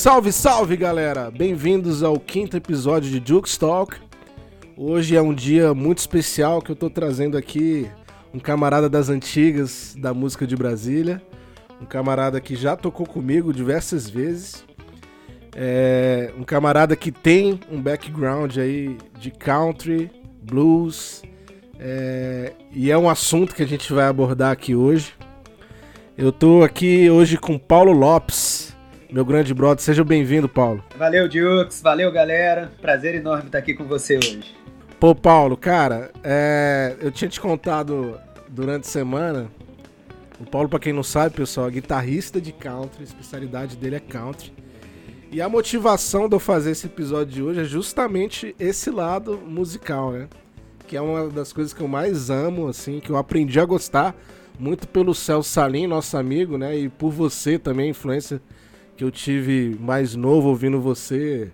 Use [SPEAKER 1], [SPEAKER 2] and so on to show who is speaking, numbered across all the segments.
[SPEAKER 1] Salve, salve galera! Bem-vindos ao quinto episódio de Jukes Talk. Hoje é um dia muito especial que eu tô trazendo aqui um camarada das antigas da música de Brasília, um camarada que já tocou comigo diversas vezes, é um camarada que tem um background aí de country, blues, é, e é um assunto que a gente vai abordar aqui hoje. Eu tô aqui hoje com Paulo Lopes, meu grande brother. Seja bem-vindo, Paulo.
[SPEAKER 2] Valeu, Dukes. Valeu, galera. Prazer enorme estar aqui com você hoje.
[SPEAKER 1] Pô, Paulo, cara, é, eu tinha te contado durante a semana. O Paulo, para quem não sabe, pessoal, é guitarrista de country, a especialidade dele é country. E a motivação de eu fazer esse episódio de hoje é justamente esse lado musical, né? Que é uma das coisas que eu mais amo, assim, que eu aprendi a gostar muito pelo Celso Salim, nosso amigo, né? E por você também, influência que eu tive mais novo ouvindo você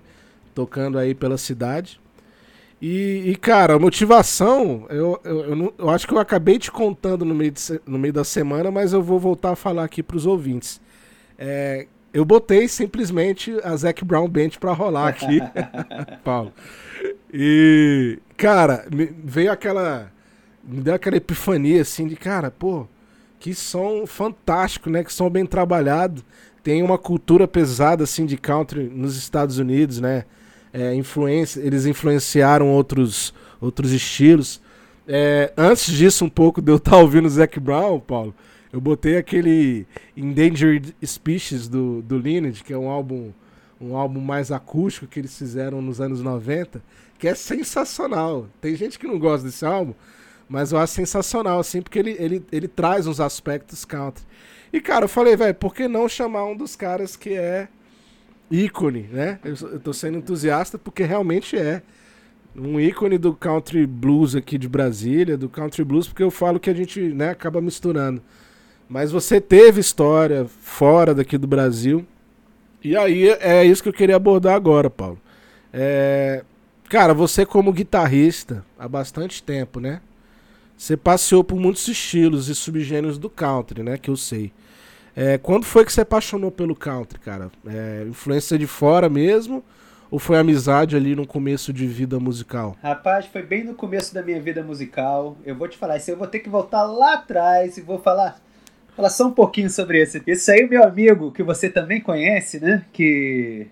[SPEAKER 1] tocando aí pela cidade. E, e, cara, a motivação, eu, eu, eu, não, eu, acho que eu acabei te contando no meio, de, no meio da semana, mas eu vou voltar a falar aqui para os ouvintes. É, eu botei simplesmente a Zac Brown Band para rolar aqui, Paulo. E, cara, veio aquela. Me deu aquela epifania assim de, cara, pô, que som fantástico, né? Que som bem trabalhado. Tem uma cultura pesada assim de country nos Estados Unidos, né? é, influência, eles influenciaram outros, outros estilos. É, antes disso, um pouco de eu estar tá ouvindo Zac Brown, Paulo, eu botei aquele Endangered Species do, do Lineage, que é um álbum, um álbum mais acústico que eles fizeram nos anos 90, que é sensacional. Tem gente que não gosta desse álbum, mas eu acho sensacional, assim, porque ele, ele, ele traz uns aspectos country. E, cara, eu falei, velho, por que não chamar um dos caras que é ícone, né? Eu, eu tô sendo entusiasta porque realmente é um ícone do country blues aqui de Brasília, do country blues, porque eu falo que a gente né, acaba misturando. Mas você teve história fora daqui do Brasil. E aí é isso que eu queria abordar agora, Paulo. É, cara, você como guitarrista há bastante tempo, né? Você passeou por muitos estilos e subgêneros do country, né? Que eu sei. É, quando foi que você apaixonou pelo country, cara? É, influência de fora mesmo? Ou foi amizade ali no começo de vida musical?
[SPEAKER 2] Rapaz, foi bem no começo da minha vida musical. Eu vou te falar isso, eu vou ter que voltar lá atrás e vou falar, falar só um pouquinho sobre esse. Esse aí, meu amigo, que você também conhece, né? Que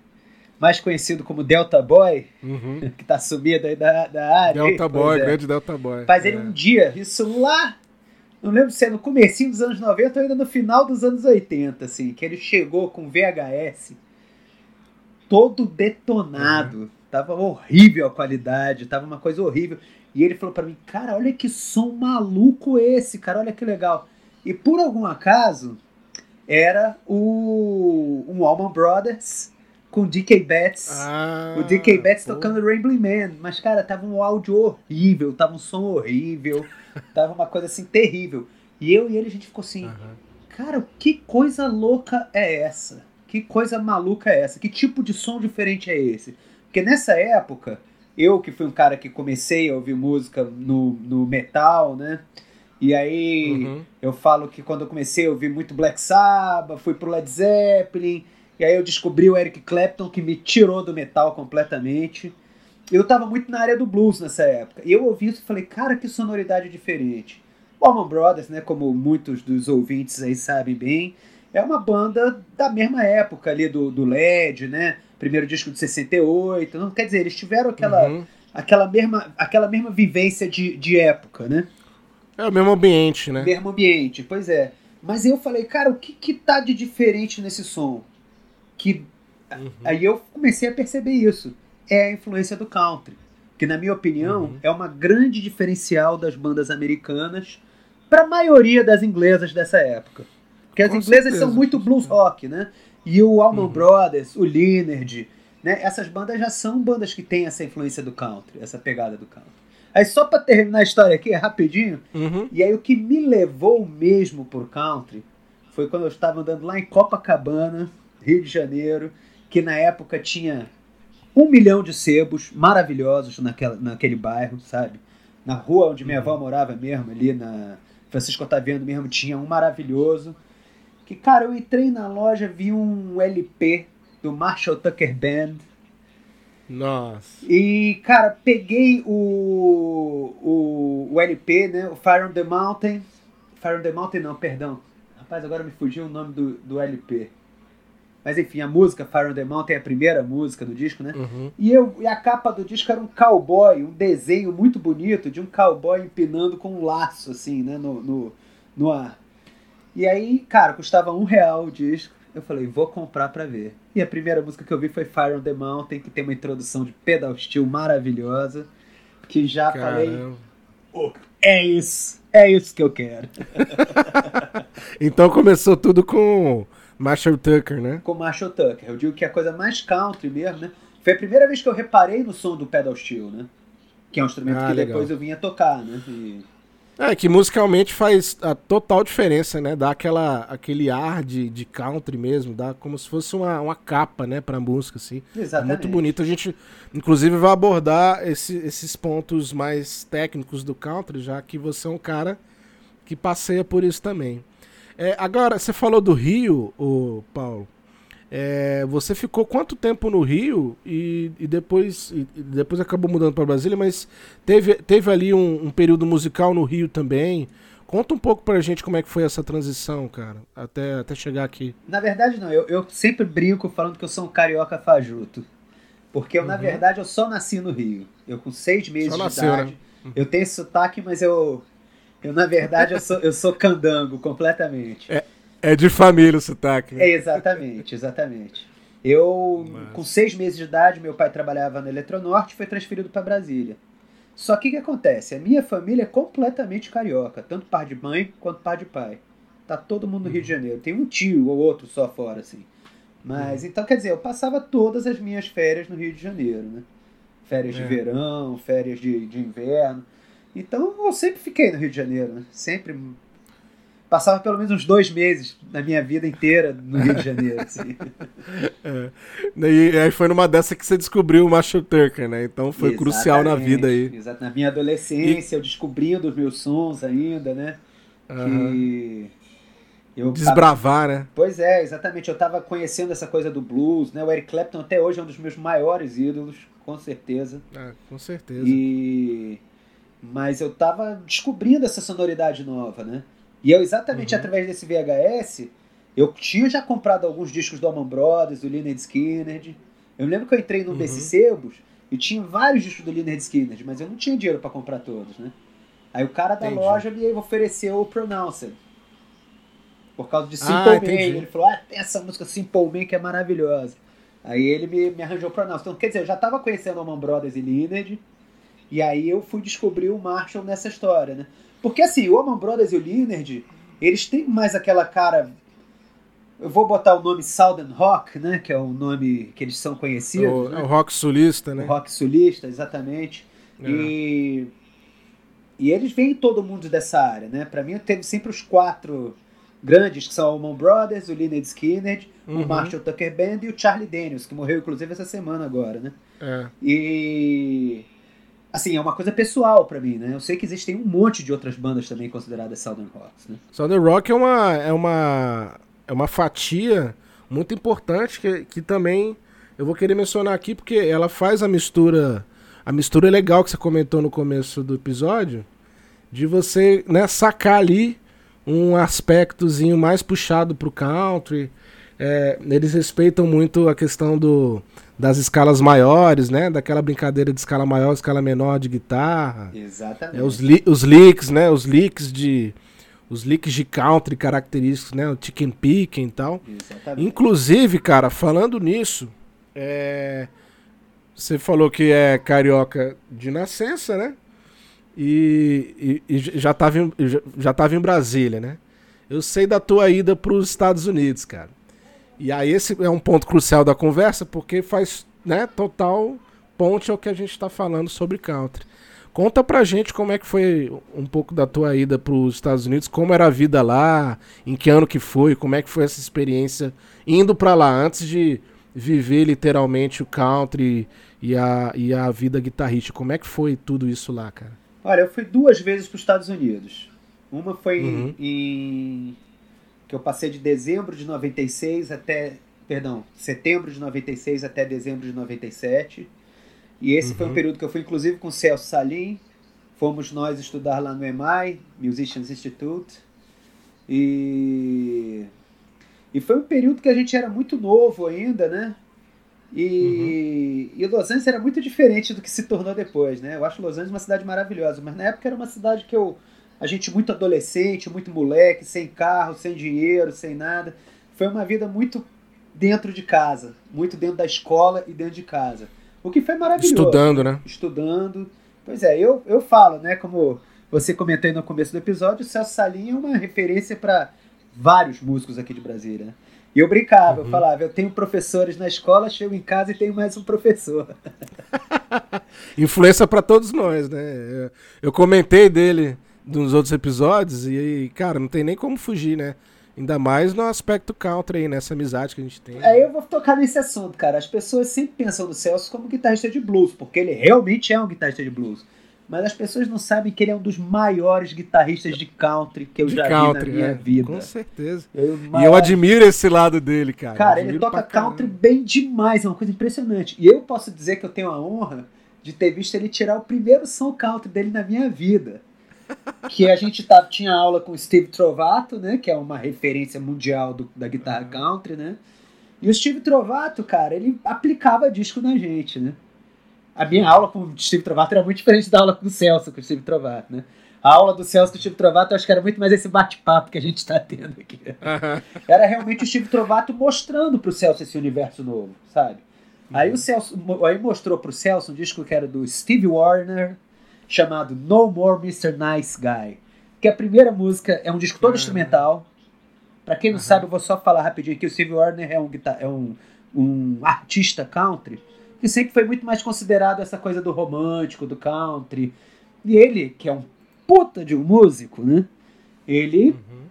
[SPEAKER 2] mais conhecido como Delta Boy, uhum. que tá sumido aí da, da área.
[SPEAKER 1] Delta Boy, é. grande Delta Boy.
[SPEAKER 2] Faz é. ele um dia, isso lá não lembro se é no comecinho dos anos 90 ou ainda no final dos anos 80, assim, que ele chegou com VHS todo detonado. Uhum. Tava horrível a qualidade, tava uma coisa horrível. E ele falou para mim, cara, olha que som maluco esse, cara, olha que legal. E por algum acaso, era o um Allman Brothers com DK Betts. Ah, o DK Betts pô. tocando Rambling Man. Mas, cara, tava um áudio horrível, tava um som horrível. Tava uma coisa assim terrível. E eu e ele a gente ficou assim, uhum. cara, que coisa louca é essa? Que coisa maluca é essa? Que tipo de som diferente é esse? Porque nessa época, eu que fui um cara que comecei a ouvir música no, no metal, né? E aí uhum. eu falo que quando eu comecei a ouvir muito Black Sabbath, fui pro Led Zeppelin, e aí eu descobri o Eric Clapton que me tirou do metal completamente eu tava muito na área do blues nessa época. E eu ouvi isso e falei, cara, que sonoridade diferente. Allman Brothers, né, como muitos dos ouvintes aí sabem bem, é uma banda da mesma época ali do, do LED, né? Primeiro disco de 68. Não, quer dizer, eles tiveram aquela, uhum. aquela, mesma, aquela mesma vivência de, de época, né?
[SPEAKER 1] É o mesmo ambiente, né?
[SPEAKER 2] Mesmo ambiente, pois é. Mas eu falei, cara, o que, que tá de diferente nesse som? Que uhum. aí eu comecei a perceber isso é a influência do country, que na minha opinião uhum. é uma grande diferencial das bandas americanas para a maioria das inglesas dessa época. Porque as Com inglesas certeza. são muito blues rock, né? E o Allman uhum. Brothers, o Leonard, né? Essas bandas já são bandas que têm essa influência do country, essa pegada do country. Aí só para terminar a história aqui, rapidinho, uhum. e aí o que me levou mesmo por country foi quando eu estava andando lá em Copacabana, Rio de Janeiro, que na época tinha um milhão de sebos maravilhosos naquela, naquele bairro, sabe? Na rua onde minha avó uhum. morava mesmo, ali na Francisco Otaviano mesmo, tinha um maravilhoso. Que, cara, eu entrei na loja, vi um LP do Marshall Tucker Band.
[SPEAKER 1] Nossa.
[SPEAKER 2] E, cara, peguei o, o, o LP, né? O Fire on the Mountain. Fire on the Mountain não, perdão. Rapaz, agora me fugiu o nome do, do LP. Mas enfim, a música Fire on the Mountain é a primeira música do disco, né?
[SPEAKER 1] Uhum.
[SPEAKER 2] E, eu, e a capa do disco era um cowboy, um desenho muito bonito de um cowboy empinando com um laço, assim, né? No, no, no ar. E aí, cara, custava um real o disco. Eu falei, vou comprar pra ver. E a primeira música que eu vi foi Fire on the Mountain, que tem uma introdução de pedal steel maravilhosa. Que já falei,
[SPEAKER 1] Caramba.
[SPEAKER 2] "Oh, é isso, é isso que eu quero.
[SPEAKER 1] Então começou tudo com Marshall Tucker, né?
[SPEAKER 2] Com Marshall Tucker. Eu digo que é a coisa mais country mesmo, né? Foi a primeira vez que eu reparei no som do pedal steel, né? Que é um instrumento
[SPEAKER 1] Ah,
[SPEAKER 2] que
[SPEAKER 1] legal.
[SPEAKER 2] depois eu vinha tocar, né? E-
[SPEAKER 1] É, que musicalmente faz a total diferença, né? Dá aquela, aquele ar de, de country mesmo, dá como se fosse uma, uma capa, né, pra música, assim. É
[SPEAKER 2] Exatamente.
[SPEAKER 1] muito bonito. A gente, inclusive, vai abordar esse- esses pontos mais técnicos do country, já que você é um cara que passeia por isso também. É, agora, você falou do Rio, ô Paulo. É, você ficou quanto tempo no Rio e, e depois, e- depois acabou mudando para Brasília, mas teve, teve ali um, um período musical no Rio também. Conta um pouco pra gente como é que foi essa transição, cara, até, até chegar aqui.
[SPEAKER 2] Na verdade, não. Eu, eu sempre brinco falando que eu sou um carioca fajuto. Porque eu, na
[SPEAKER 1] Uhum.
[SPEAKER 2] verdade, eu só nasci no Rio. Eu com seis meses de
[SPEAKER 1] nasceu,
[SPEAKER 2] idade. Eu tenho sotaque, mas eu... Eu, na verdade, eu sou, eu sou candango completamente.
[SPEAKER 1] É de família o sotaque. né?
[SPEAKER 2] É, exatamente, exatamente. Eu,
[SPEAKER 1] Mas-
[SPEAKER 2] com seis meses de idade, meu pai trabalhava na Eletronorte e foi transferido para Brasília. Só que o que acontece? A minha família é completamente carioca, tanto par de mãe quanto par de pai. Tá todo mundo no Rio de Janeiro. Tem um tio ou outro só fora, assim. Mas, então, quer dizer, eu passava todas as minhas férias no Rio de Janeiro, né? Férias de
[SPEAKER 1] É.
[SPEAKER 2] verão, férias de, de inverno. Então, eu sempre fiquei no Rio de Janeiro, né? Sempre passava pelo menos uns dois meses da minha vida inteira no Rio de Janeiro. assim.
[SPEAKER 1] É. E aí foi numa dessa que você descobriu o Marshall Tucker, né? Então foi crucial na
[SPEAKER 2] Exatamente,
[SPEAKER 1] vida aí.
[SPEAKER 2] Exato. Na minha adolescência, eu descobrindo os meus sons ainda, né?
[SPEAKER 1] Aham.
[SPEAKER 2] Que eu
[SPEAKER 1] Desbravar, né?
[SPEAKER 2] Pois é, exatamente. Eu tava conhecendo essa coisa do blues, né? O Eric Clapton até hoje é um dos meus maiores ídolos, com certeza.
[SPEAKER 1] É, com certeza.
[SPEAKER 2] E mas eu tava descobrindo essa sonoridade nova, né? E eu exatamente
[SPEAKER 1] Uhum.
[SPEAKER 2] através desse VHS, eu tinha já comprado alguns discos do Allman Brothers, do Leonard Skinner. Eu lembro que eu entrei no
[SPEAKER 1] Uhum.
[SPEAKER 2] desses sebos e tinha vários discos do Leonard Skinner, mas eu não tinha dinheiro para comprar todos, né? Aí o cara da
[SPEAKER 1] Entendi.
[SPEAKER 2] loja me ofereceu o Pronounced. Por causa de
[SPEAKER 1] Ah,
[SPEAKER 2] Simple Man.
[SPEAKER 1] entendi.
[SPEAKER 2] Ele falou: Ah, tem essa música Simple Man que é maravilhosa. Aí ele me, me arranjou o Pronounced. Então, quer dizer, eu já tava conhecendo Allman Brothers e Leonard. E aí eu fui descobrir o Marshall nessa história, né? Porque assim, o Allman Brothers e o Leonard, eles têm mais aquela cara. Eu vou botar o nome Southern Rock, né? Que é o nome que eles são conhecidos.
[SPEAKER 1] o,
[SPEAKER 2] né?
[SPEAKER 1] é o rock sulista, né?
[SPEAKER 2] O rock sulista, exatamente.
[SPEAKER 1] É.
[SPEAKER 2] E, e eles vêm todo mundo dessa área, né? Pra mim, eu teve sempre os quatro grandes, que são o Allman Brothers, o Leonard Skinner,
[SPEAKER 1] Uhum.
[SPEAKER 2] o Marshall Tucker Band e o Charlie Daniels, que morreu inclusive essa semana agora, né?
[SPEAKER 1] É.
[SPEAKER 2] E assim, é uma coisa pessoal pra mim, né? Eu sei que existem um monte de outras bandas também consideradas Southern Rocks, né?
[SPEAKER 1] Southern Rock é uma, é uma, é uma fatia muito importante que, que também eu vou querer mencionar aqui porque ela faz a mistura, a mistura legal que você comentou no começo do episódio, de você né, sacar ali um aspectozinho mais puxado pro country. É, eles respeitam muito a questão do, das escalas maiores, né? Daquela brincadeira de escala maior, escala menor de guitarra.
[SPEAKER 2] Exatamente.
[SPEAKER 1] É, os, li os licks, né? Os licks de. Os licks de country característicos, né? O chicken picking e tal.
[SPEAKER 2] Exatamente.
[SPEAKER 1] Inclusive, cara, falando nisso, é, você falou que é carioca de nascença, né? E, e- e já, tava em, já, já tava em Brasília, né? Eu sei da tua ida para os Estados Unidos, cara. E aí esse é um ponto crucial da conversa, porque faz né, total ponte ao que a gente está falando sobre country. Conta pra gente como é que foi um pouco da tua ida para os Estados Unidos, como era a vida lá, em que ano que foi, como é que foi essa experiência indo pra lá, antes de viver literalmente o country e a, e a vida guitarrista. Como é que foi tudo isso lá, cara?
[SPEAKER 2] Olha, eu fui duas vezes para os Estados Unidos. Uma foi
[SPEAKER 1] Uhum.
[SPEAKER 2] em- que eu passei de dezembro de 96 até perdão, setembro de 96 até dezembro de 97. E esse uhum. foi um período que eu fui inclusive com o Celso Salim. Fomos nós estudar lá no EMAI, Musicians Institute. E e foi um período que a gente era muito novo ainda, né? E, uhum. e Los Angeles era muito diferente do que se tornou depois, né? Eu acho Los Angeles uma cidade maravilhosa, mas na época era uma cidade que eu. A gente muito adolescente, muito moleque, sem carro, sem dinheiro, sem nada. Foi uma vida muito dentro de casa, muito dentro da escola e dentro de casa. O que foi maravilhoso.
[SPEAKER 1] Estudando, né?
[SPEAKER 2] Estudando. Pois é, eu, eu falo, né? Como você comentou aí no começo do episódio, o Celso Salim é uma referência para vários músicos aqui de Brasília. Né? E eu brincava, uhum. eu falava, eu tenho professores na escola, chego em casa e tenho mais um professor.
[SPEAKER 1] Influência para todos nós, né? Eu comentei dele nos outros episódios e, cara, não tem nem como fugir, né? Ainda mais no aspecto country aí, nessa amizade que a gente tem.
[SPEAKER 2] Aí eu vou tocar nesse assunto, cara. As pessoas sempre pensam no Celso como guitarrista de blues, porque ele realmente é um guitarrista de blues mas as pessoas não sabem que ele é um dos maiores guitarristas de country que eu de já country, vi na minha é, vida.
[SPEAKER 1] Com certeza. Eu, e eu admiro esse lado dele, cara.
[SPEAKER 2] Cara, ele toca country bem demais, é uma coisa impressionante. E eu posso dizer que eu tenho a honra de ter visto ele tirar o primeiro som country dele na minha vida. Que a gente tava, tinha aula com o Steve Trovato, né, que é uma referência mundial do, da guitarra country, né? E o Steve Trovato, cara, ele aplicava disco na gente, né? a minha aula com o Steve Trovato era muito diferente da aula com o Celso, com o Steve Trovato, né? A aula do Celso com o Steve Trovato, eu acho que era muito mais esse bate-papo que a gente está tendo aqui. Uhum. Era realmente o Steve Trovato mostrando pro Celso esse universo novo, sabe? Uhum. Aí o Celso aí mostrou pro Celso um disco que era do Steve Warner, chamado No More Mr. Nice Guy. Que a primeira música é um disco todo uhum. instrumental. Para quem não sabe, eu vou só falar rapidinho que o Steve Warner é um, é um, um artista country que sempre foi muito mais considerado essa coisa do romântico, do country. E ele, que é um puta de um músico, né? Ele uhum.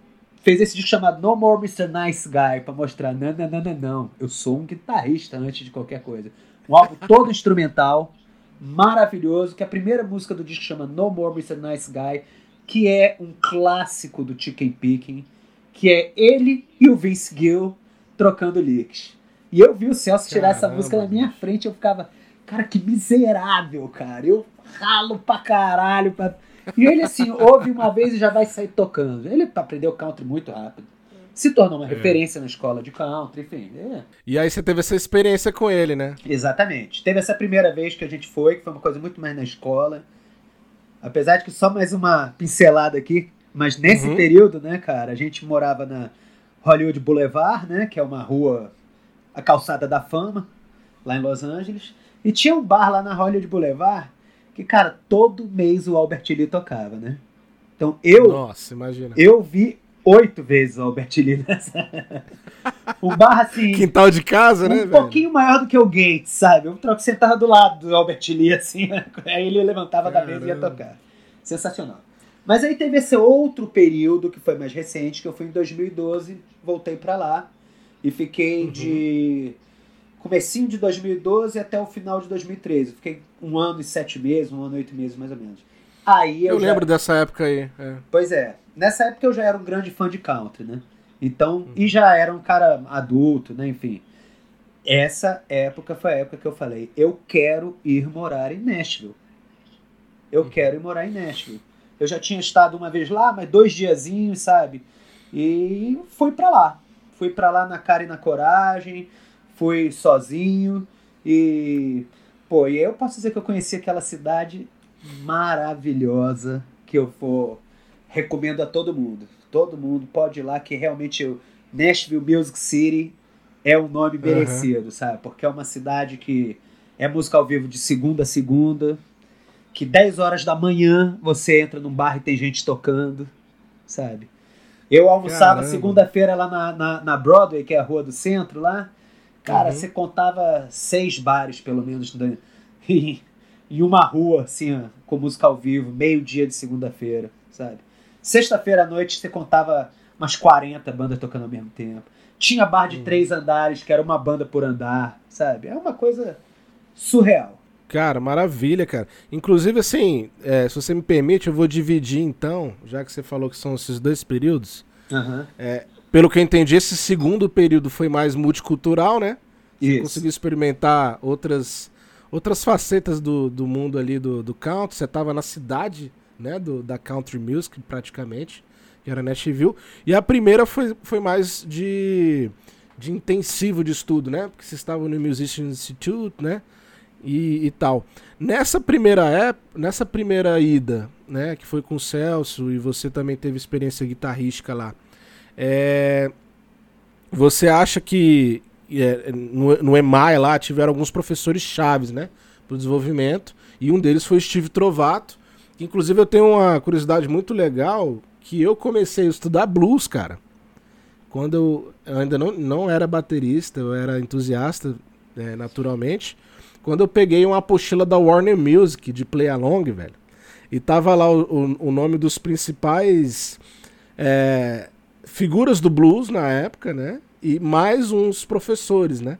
[SPEAKER 2] fez esse disco chamado No More Mr. Nice Guy para mostrar, não, não, não, não, não, eu sou um guitarrista antes de qualquer coisa. Um álbum todo instrumental, maravilhoso, que a primeira música do disco chama No More Mr. Nice Guy, que é um clássico do Chicken Picking, que é ele e o Vince Gill trocando licks. E eu vi o Celso tirar Caramba. essa música na minha frente, eu ficava, cara, que miserável, cara. Eu ralo pra caralho. Pra... E ele, assim, ouve uma vez e já vai sair tocando. Ele aprendeu country muito rápido. Se tornou uma é. referência na escola de country, enfim. É.
[SPEAKER 1] E aí você teve essa experiência com ele, né?
[SPEAKER 2] Exatamente. Teve essa primeira vez que a gente foi, que foi uma coisa muito mais na escola. Apesar de que só mais uma pincelada aqui, mas nesse uhum. período, né, cara, a gente morava na Hollywood Boulevard, né, que é uma rua a calçada da fama, lá em Los Angeles. E tinha um bar lá na Hollywood Boulevard que, cara, todo mês o Albert Lee tocava, né? Então eu.
[SPEAKER 1] Nossa, imagina.
[SPEAKER 2] Eu vi oito vezes o Albert Lee nessa. um bar assim.
[SPEAKER 1] Quintal de casa,
[SPEAKER 2] um
[SPEAKER 1] né?
[SPEAKER 2] Um pouquinho maior do que o Gates, sabe? Eu troco sentava do lado do Albert Lee, assim. Aí ele levantava Caramba. da mesa e ia tocar. Sensacional. Mas aí teve esse outro período que foi mais recente, que eu fui em 2012, voltei para lá. E fiquei uhum. de comecinho de 2012 até o final de 2013. Fiquei um ano e sete meses, um ano e oito meses mais ou menos. Aí
[SPEAKER 1] eu,
[SPEAKER 2] eu
[SPEAKER 1] já... lembro dessa época aí. É.
[SPEAKER 2] Pois é. Nessa época eu já era um grande fã de country, né? Então, uhum. e já era um cara adulto, né? Enfim. Essa época foi a época que eu falei, eu quero ir morar em Nashville. Eu uhum. quero ir morar em Nashville. Eu já tinha estado uma vez lá, mas dois diazinhos, sabe? E fui para lá. Fui para lá na cara e na coragem, fui sozinho e pô, e eu posso dizer que eu conheci aquela cidade maravilhosa que eu for recomendo a todo mundo. Todo mundo pode ir lá que realmente o Nashville Music City é um nome merecido, uhum. sabe? Porque é uma cidade que é música ao vivo de segunda a segunda, que 10 horas da manhã você entra num bar e tem gente tocando, sabe? Eu almoçava segunda-feira lá na, na, na, Broadway, que é a rua do centro lá. Cara, uhum. você contava seis bares, pelo menos, em, uma rua, assim, com música ao vivo, meio-dia de segunda-feira, sabe? Sexta-feira à noite você contava umas 40 bandas tocando ao mesmo tempo. Tinha bar de uhum. três andares, que era uma banda por andar, sabe? É uma coisa surreal.
[SPEAKER 1] Cara, maravilha, cara. Inclusive, assim, é, se você me permite, eu vou dividir então, já que você falou que são esses dois períodos. Uhum. É, pelo que eu entendi, esse segundo período foi mais multicultural, né? Você
[SPEAKER 2] Isso.
[SPEAKER 1] conseguiu experimentar outras, outras facetas do, do mundo ali do, do country. Você estava na cidade, né, do, da country music, praticamente, que era Nashville. E a primeira foi, foi mais de, de intensivo de estudo, né? Porque você estava no Musician Institute, né? E, e tal. Nessa primeira época, nessa primeira ida, né, que foi com o Celso e você também teve experiência guitarrística lá. É, você acha que é, no, no EMAI lá tiveram alguns professores chaves, né, para o desenvolvimento e um deles foi Steve Trovato. Inclusive eu tenho uma curiosidade muito legal que eu comecei a estudar blues, cara. Quando eu, eu ainda não, não era baterista, eu era entusiasta, é, naturalmente. Quando eu peguei uma apostila da Warner Music de Play Along, velho. E tava lá o, o, o nome dos principais é, figuras do blues na época, né? E mais uns professores, né?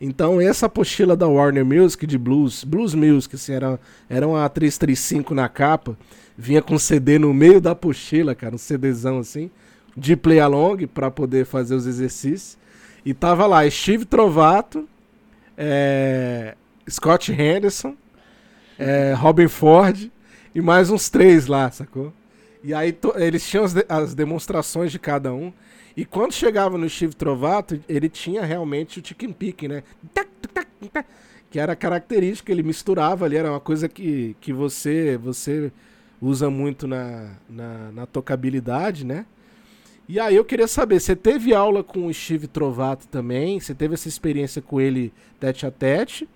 [SPEAKER 1] Então essa apostila da Warner Music de blues, Blues Music, assim, era, era uma 335 na capa, vinha com CD no meio da apostila, cara, um CDzão assim, de play along para poder fazer os exercícios. E tava lá Steve Trovato, é, Scott Henderson, é, Robin Ford e mais uns três lá, sacou? E aí eles tinham as, de as, demonstrações de cada um. E quando chegava no Steve Trovato, ele tinha realmente o chicken pick, né? Que era característica, ele misturava ali, era uma coisa que, que você você usa muito na, na, na tocabilidade, né? E aí eu queria saber, você teve aula com o Steve Trovato também? Você teve essa experiência com ele tete a tete?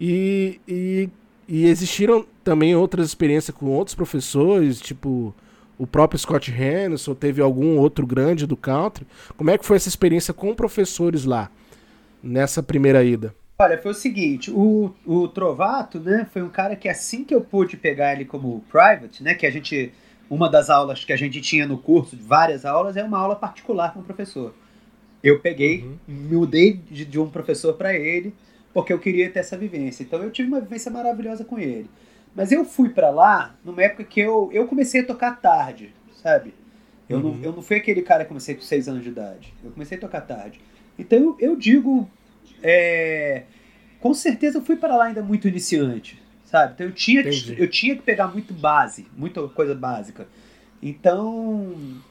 [SPEAKER 1] E, e, e existiram também outras experiências com outros professores, tipo o próprio Scott Henderson, teve algum outro grande do country. Como é que foi essa experiência com professores lá, nessa primeira ida?
[SPEAKER 2] Olha, foi o seguinte, o, o Trovato, né, foi um cara que assim que eu pude pegar ele como private, né, que a gente, uma das aulas que a gente tinha no curso, várias aulas, é uma aula particular com o professor. Eu peguei, uhum. mudei de, de um professor para ele, porque eu queria ter essa vivência. Então eu tive uma vivência maravilhosa com ele. Mas eu fui para lá numa época que eu, eu comecei a tocar tarde, sabe? Eu, uhum. não, eu não fui aquele cara que comecei com 6 anos de idade. Eu comecei a tocar tarde. Então eu, eu digo. É, com certeza eu fui para lá ainda muito iniciante, sabe? Então eu tinha, que, eu tinha que pegar muito base, muita coisa básica. Então.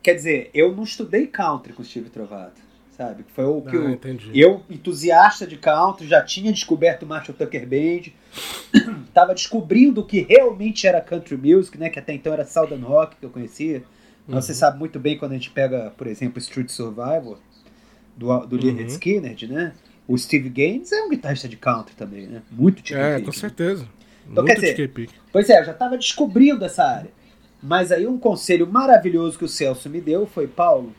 [SPEAKER 2] Quer dizer, eu não estudei country com o Steve Trovato sabe? Foi o que
[SPEAKER 1] ah,
[SPEAKER 2] eu, eu, entusiasta de country, já tinha descoberto o Marshall Tucker Band, tava descobrindo o que realmente era country music, né? Que até então era Southern Rock que eu conhecia. Uhum. Você sabe muito bem quando a gente pega, por exemplo, Street Survival do, do Leonard uhum. Skinner, né? O Steve Gaines é um guitarrista de country também, né? Muito tipo
[SPEAKER 1] É, com certeza.
[SPEAKER 2] Então, Muito quer dizer, pois é, eu já estava descobrindo essa área. Mas aí um conselho maravilhoso que o Celso me deu foi, Paulo,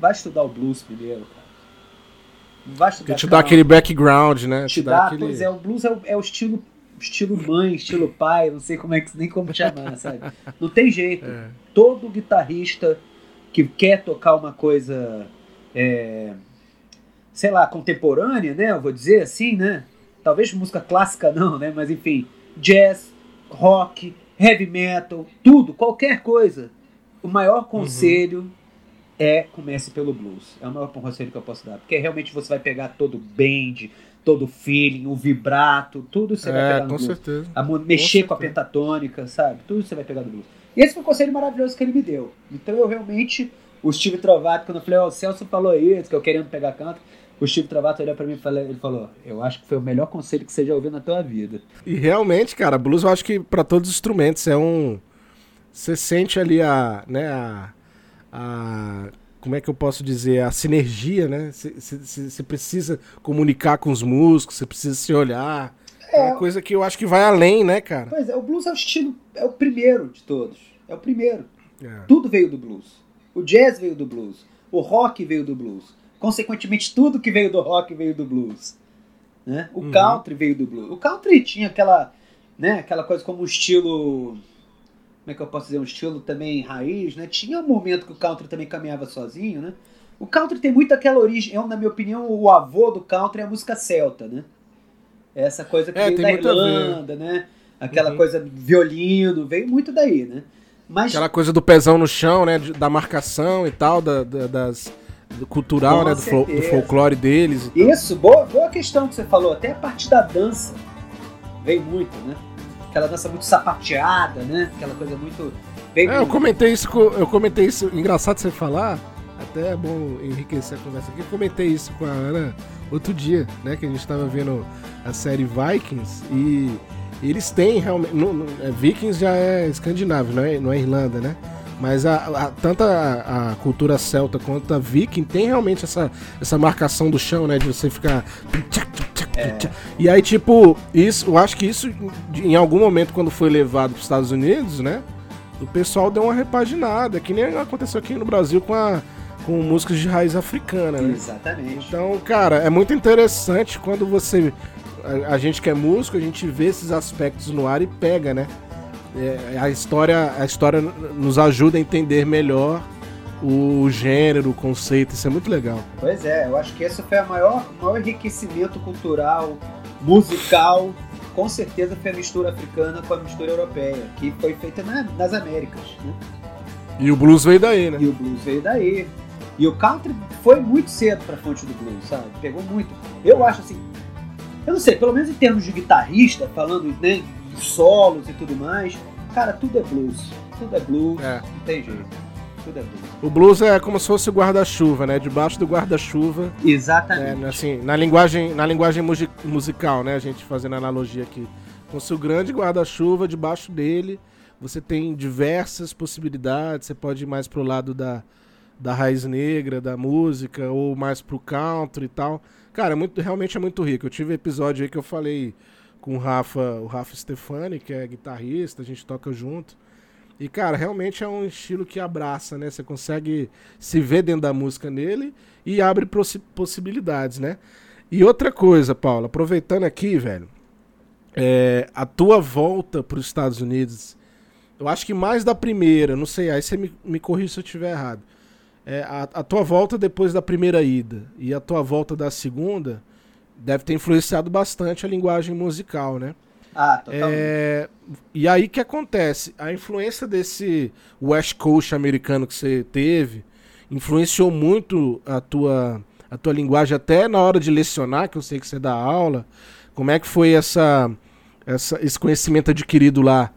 [SPEAKER 2] Vai estudar o blues primeiro, cara. Vai estudar.
[SPEAKER 1] Que te dá aquele background, né?
[SPEAKER 2] Te, te dá, dá aquele... pois é, o blues é o, é o estilo estilo mãe, estilo pai, não sei como é que nem como chamar, sabe? Não tem jeito. É. Todo guitarrista que quer tocar uma coisa, é, sei lá, contemporânea, né? Eu vou dizer assim, né? Talvez música clássica não, né? Mas enfim, jazz, rock, heavy metal, tudo, qualquer coisa. O maior conselho uhum é comece pelo blues. É o maior conselho que eu posso dar. Porque realmente você vai pegar todo o bend, todo o feeling, o vibrato, tudo você
[SPEAKER 1] é,
[SPEAKER 2] vai pegar com
[SPEAKER 1] blues. Certeza.
[SPEAKER 2] A, mexer com, com a pentatônica, sabe? Tudo você vai pegar do blues. E esse foi o conselho maravilhoso que ele me deu. Então eu realmente, o Steve Trovato, quando eu falei, ó, oh, o Celso falou isso, que eu querendo pegar canto, o Steve Trovato olhou pra mim e falou, ele falou, eu acho que foi o melhor conselho que você já ouviu na tua vida.
[SPEAKER 1] E realmente, cara, blues eu acho que para todos os instrumentos é um... Você sente ali a, né, a, a como é que eu posso dizer, a sinergia, né? Você precisa comunicar com os músicos, você precisa se olhar. É, é uma coisa que eu acho que vai além, né, cara?
[SPEAKER 2] Pois é, o blues é o estilo, é o primeiro de todos. É o primeiro. É. Tudo veio do blues. O jazz veio do blues. O rock veio do blues. Consequentemente, tudo que veio do rock veio do blues. Né? O uhum. country veio do blues. O country tinha aquela, né, aquela coisa como um estilo como é que eu posso dizer, um estilo também raiz, né? Tinha um momento que o country também caminhava sozinho, né? O country tem muito aquela origem, eu, na minha opinião, o avô do country é a música celta, né? Essa coisa que
[SPEAKER 1] é,
[SPEAKER 2] veio da Irlanda, né? Aquela uhum. coisa violino, veio muito daí, né?
[SPEAKER 1] Mas... Aquela coisa do pezão no chão, né? Da marcação e tal, da, da das, do cultural, Com né? Do, fol do, folclore deles.
[SPEAKER 2] Isso, boa, boa questão que você falou. Até a parte da dança veio muito, né? Aquela dança muito sapateada, né? Aquela coisa muito.
[SPEAKER 1] Veio é, eu comentei isso, com, eu comentei isso. Engraçado você falar. Até é bom enriquecer a conversa aqui. Eu comentei isso com a Ana outro dia, né? Que a gente tava vendo a série Vikings e eles têm realmente. No, no, é, Vikings já é escandinavo, não é, não é Irlanda, né? Mas a, a, tanto a, a, cultura celta quanto a viking tem realmente essa, essa marcação do chão, né? De você ficar. É. E aí, tipo, isso, eu acho que isso, em algum momento, quando foi levado para os Estados Unidos, né? O pessoal deu uma repaginada, que nem aconteceu aqui no Brasil com a. Com músicas de raiz africana, né?
[SPEAKER 2] Exatamente.
[SPEAKER 1] Então, cara, é muito interessante quando você a, a, gente que é músico, a gente vê esses aspectos no ar e pega, né? É, a, história, a história nos ajuda a entender melhor o gênero, o conceito, isso é muito legal.
[SPEAKER 2] Pois é, eu acho que esse foi o maior, maior enriquecimento cultural, musical, com certeza foi a mistura africana com a mistura europeia, que foi feita na, nas Américas, né?
[SPEAKER 1] E o blues veio daí, né?
[SPEAKER 2] E o blues veio daí. E o country foi muito cedo pra fonte do blues, sabe? Pegou muito. Eu acho assim, eu não sei, pelo menos em termos de guitarrista, falando né, de solos e tudo mais, cara, tudo é blues. Tudo é blues, é. não tem jeito. Tudo é blues.
[SPEAKER 1] O blues é como se fosse o guarda-chuva, né? Debaixo do guarda-chuva.
[SPEAKER 2] Exatamente.
[SPEAKER 1] É, assim, na linguagem, na linguagem musical, né? A gente fazendo analogia aqui. Como se o grande guarda-chuva, debaixo dele, você tem diversas possibilidades. Você pode ir mais pro lado da, da raiz negra, da música, ou mais pro country e tal. Cara, é muito, realmente é muito rico. Eu tive episódio aí que eu falei com o Rafa, o Rafa Stefani, que é guitarrista, a gente toca junto. E, cara, realmente é um estilo que abraça, né? Você consegue se ver dentro da música nele e abre possi possibilidades, né? E outra coisa, Paula, aproveitando aqui, velho, é, a tua volta para os Estados Unidos, eu acho que mais da primeira, não sei, aí você me, me corrija se eu estiver errado é, a, a, tua volta depois da primeira ida e a tua volta da segunda deve ter influenciado bastante a linguagem musical, né?
[SPEAKER 2] Ah, totalmente. É,
[SPEAKER 1] e aí que acontece? A influência desse West Coast americano que você teve influenciou muito a tua, a tua linguagem até na hora de lecionar, que eu sei que você dá aula. Como é que foi essa, essa esse conhecimento adquirido lá?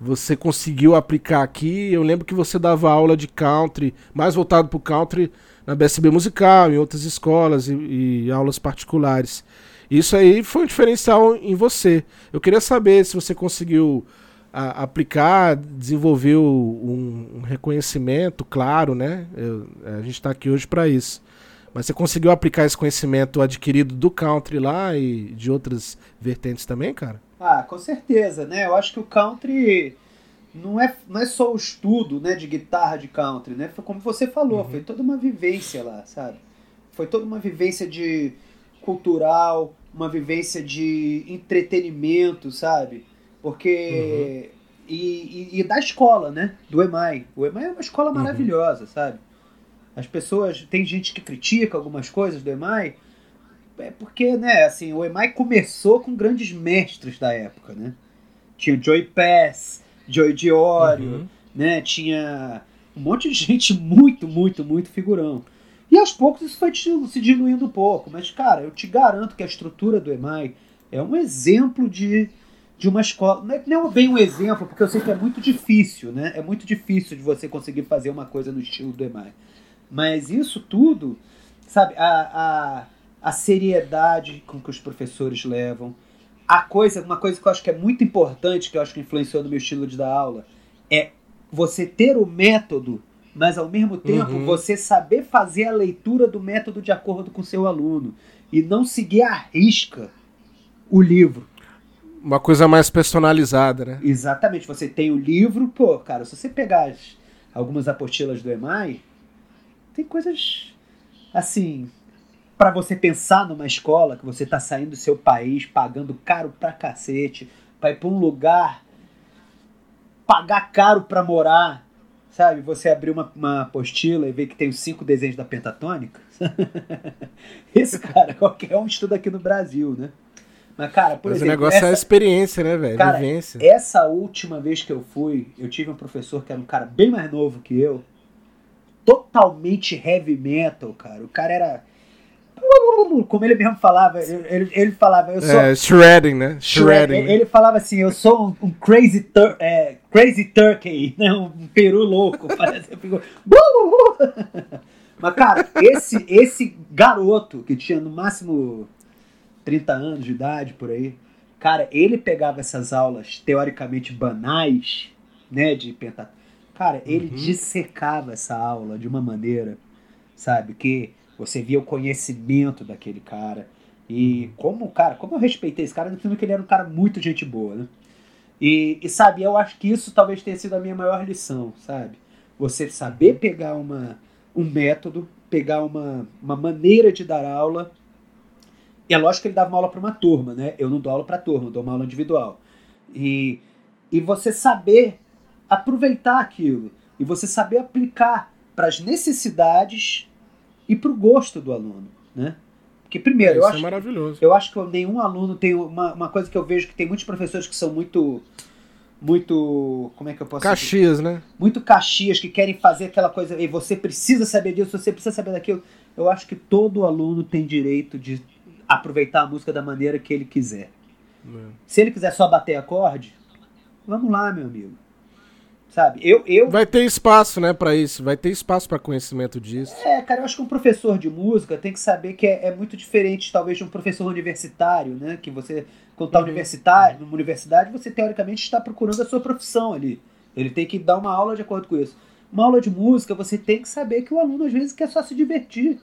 [SPEAKER 1] você conseguiu aplicar aqui. Eu lembro que você dava aula de country, mais voltado para o country, na BSB Musical, em outras escolas e, e, aulas particulares. Isso aí foi um diferencial em você. Eu queria saber se você conseguiu a, aplicar, desenvolveu um, um, reconhecimento, claro, né? Eu, a gente está aqui hoje para isso. Mas você conseguiu aplicar esse conhecimento adquirido do country lá e de outras vertentes também, cara?
[SPEAKER 2] Ah, com certeza, né? Eu acho que o country não é, não é só o estudo né, de guitarra de country, né? Foi como você falou, uhum. foi toda uma vivência lá, sabe? Foi toda uma vivência de cultural, uma vivência de entretenimento, sabe? Porque. Uhum. E, e, e, da escola, né? Do EMAI. O EMAI é uma escola uhum. maravilhosa, uhum. sabe? As pessoas. Tem gente que critica algumas coisas do EMAI, é porque, né, assim, o EMAI começou com grandes mestres da época, né? Tinha o Joey Pass, Joey Diorio, uhum. né? Tinha um monte de gente muito, muito, muito figurão. E aos poucos isso foi se diluindo um pouco, mas, cara, eu te garanto que a estrutura do EMAI é um exemplo de, de uma escola. Não é, não é bem um exemplo, porque eu sei que é muito difícil, né? É muito difícil de você conseguir fazer uma coisa no estilo do EMAI. Mas isso tudo, sabe, a, a a seriedade com que os professores levam. A coisa, uma coisa que eu acho que é muito importante, que eu acho que influenciou no meu estilo de dar aula, é você ter o método, mas ao mesmo tempo uhum. você saber fazer a leitura do método de acordo com o seu aluno e não seguir à risca o livro.
[SPEAKER 1] Uma coisa mais personalizada, né?
[SPEAKER 2] Exatamente. Você tem o livro, pô, cara, se você pegar as, algumas apostilas do EMAI, tem coisas assim, para você pensar numa escola que você está saindo do seu país, pagando caro pra cacete, para ir para um lugar, pagar caro para morar, sabe? Você abrir uma, uma apostila e ver que tem os cinco desenhos da pentatônica. Esse cara, qualquer um estuda aqui no Brasil, né? Mas, cara, por
[SPEAKER 1] Mas
[SPEAKER 2] exemplo.
[SPEAKER 1] o negócio
[SPEAKER 2] essa,
[SPEAKER 1] é a experiência, né, velho?
[SPEAKER 2] Cara,
[SPEAKER 1] Vivência.
[SPEAKER 2] essa última vez que eu fui, eu tive um professor que era um cara bem mais novo que eu. Totalmente heavy metal, cara. O cara era. Como ele mesmo falava, ele, ele falava, eu sou.
[SPEAKER 1] É, shredding, né? Shredding.
[SPEAKER 2] Ele, ele falava assim, eu sou um, um crazy, tur é, crazy turkey, né? um peru louco. Parece, eu fico, Mas, cara, esse, esse garoto que tinha no máximo 30 anos de idade, por aí, cara, ele pegava essas aulas teoricamente banais, né, de pentatônica. Cara, ele
[SPEAKER 1] Uhum.
[SPEAKER 2] dissecava essa aula de uma maneira, sabe, que você via o conhecimento daquele cara. E como, cara, como eu respeitei esse cara, no filme que ele era um cara muito gente boa, né? E, e sabe, eu acho que isso talvez tenha sido a minha maior lição, sabe? Você saber pegar uma, um método, pegar uma, uma maneira de dar aula. E é lógico que ele dava uma aula para uma turma, né? Eu não dou aula para turma, eu dou uma aula individual. E, e você saber aproveitar aquilo. E você saber aplicar para as necessidades e para o gosto do aluno, né? Porque, primeiro, eu
[SPEAKER 1] Isso
[SPEAKER 2] acho
[SPEAKER 1] é maravilhoso.
[SPEAKER 2] eu acho que nenhum aluno tem uma, uma coisa que eu vejo que tem muitos professores que são muito muito como é que eu posso dizer?
[SPEAKER 1] Caxias, né?
[SPEAKER 2] muito caxias que querem fazer aquela coisa e você precisa saber disso você precisa saber daquilo eu acho que todo aluno tem direito de aproveitar a música da maneira que ele quiser se ele quiser só bater acorde vamos lá meu amigo sabe eu eu
[SPEAKER 1] Vai ter espaço, né, pra isso. Vai ter espaço pra conhecimento disso.
[SPEAKER 2] É, cara, eu acho que um professor de música tem que saber que é, é muito diferente, talvez, de um professor universitário, né? Que você, quando tá
[SPEAKER 1] Uhum.
[SPEAKER 2] universitário, numa universidade, você teoricamente está procurando a sua profissão ali. Ele tem que dar uma aula de acordo com isso. Uma aula de música, você tem que saber que o aluno às vezes quer só se divertir.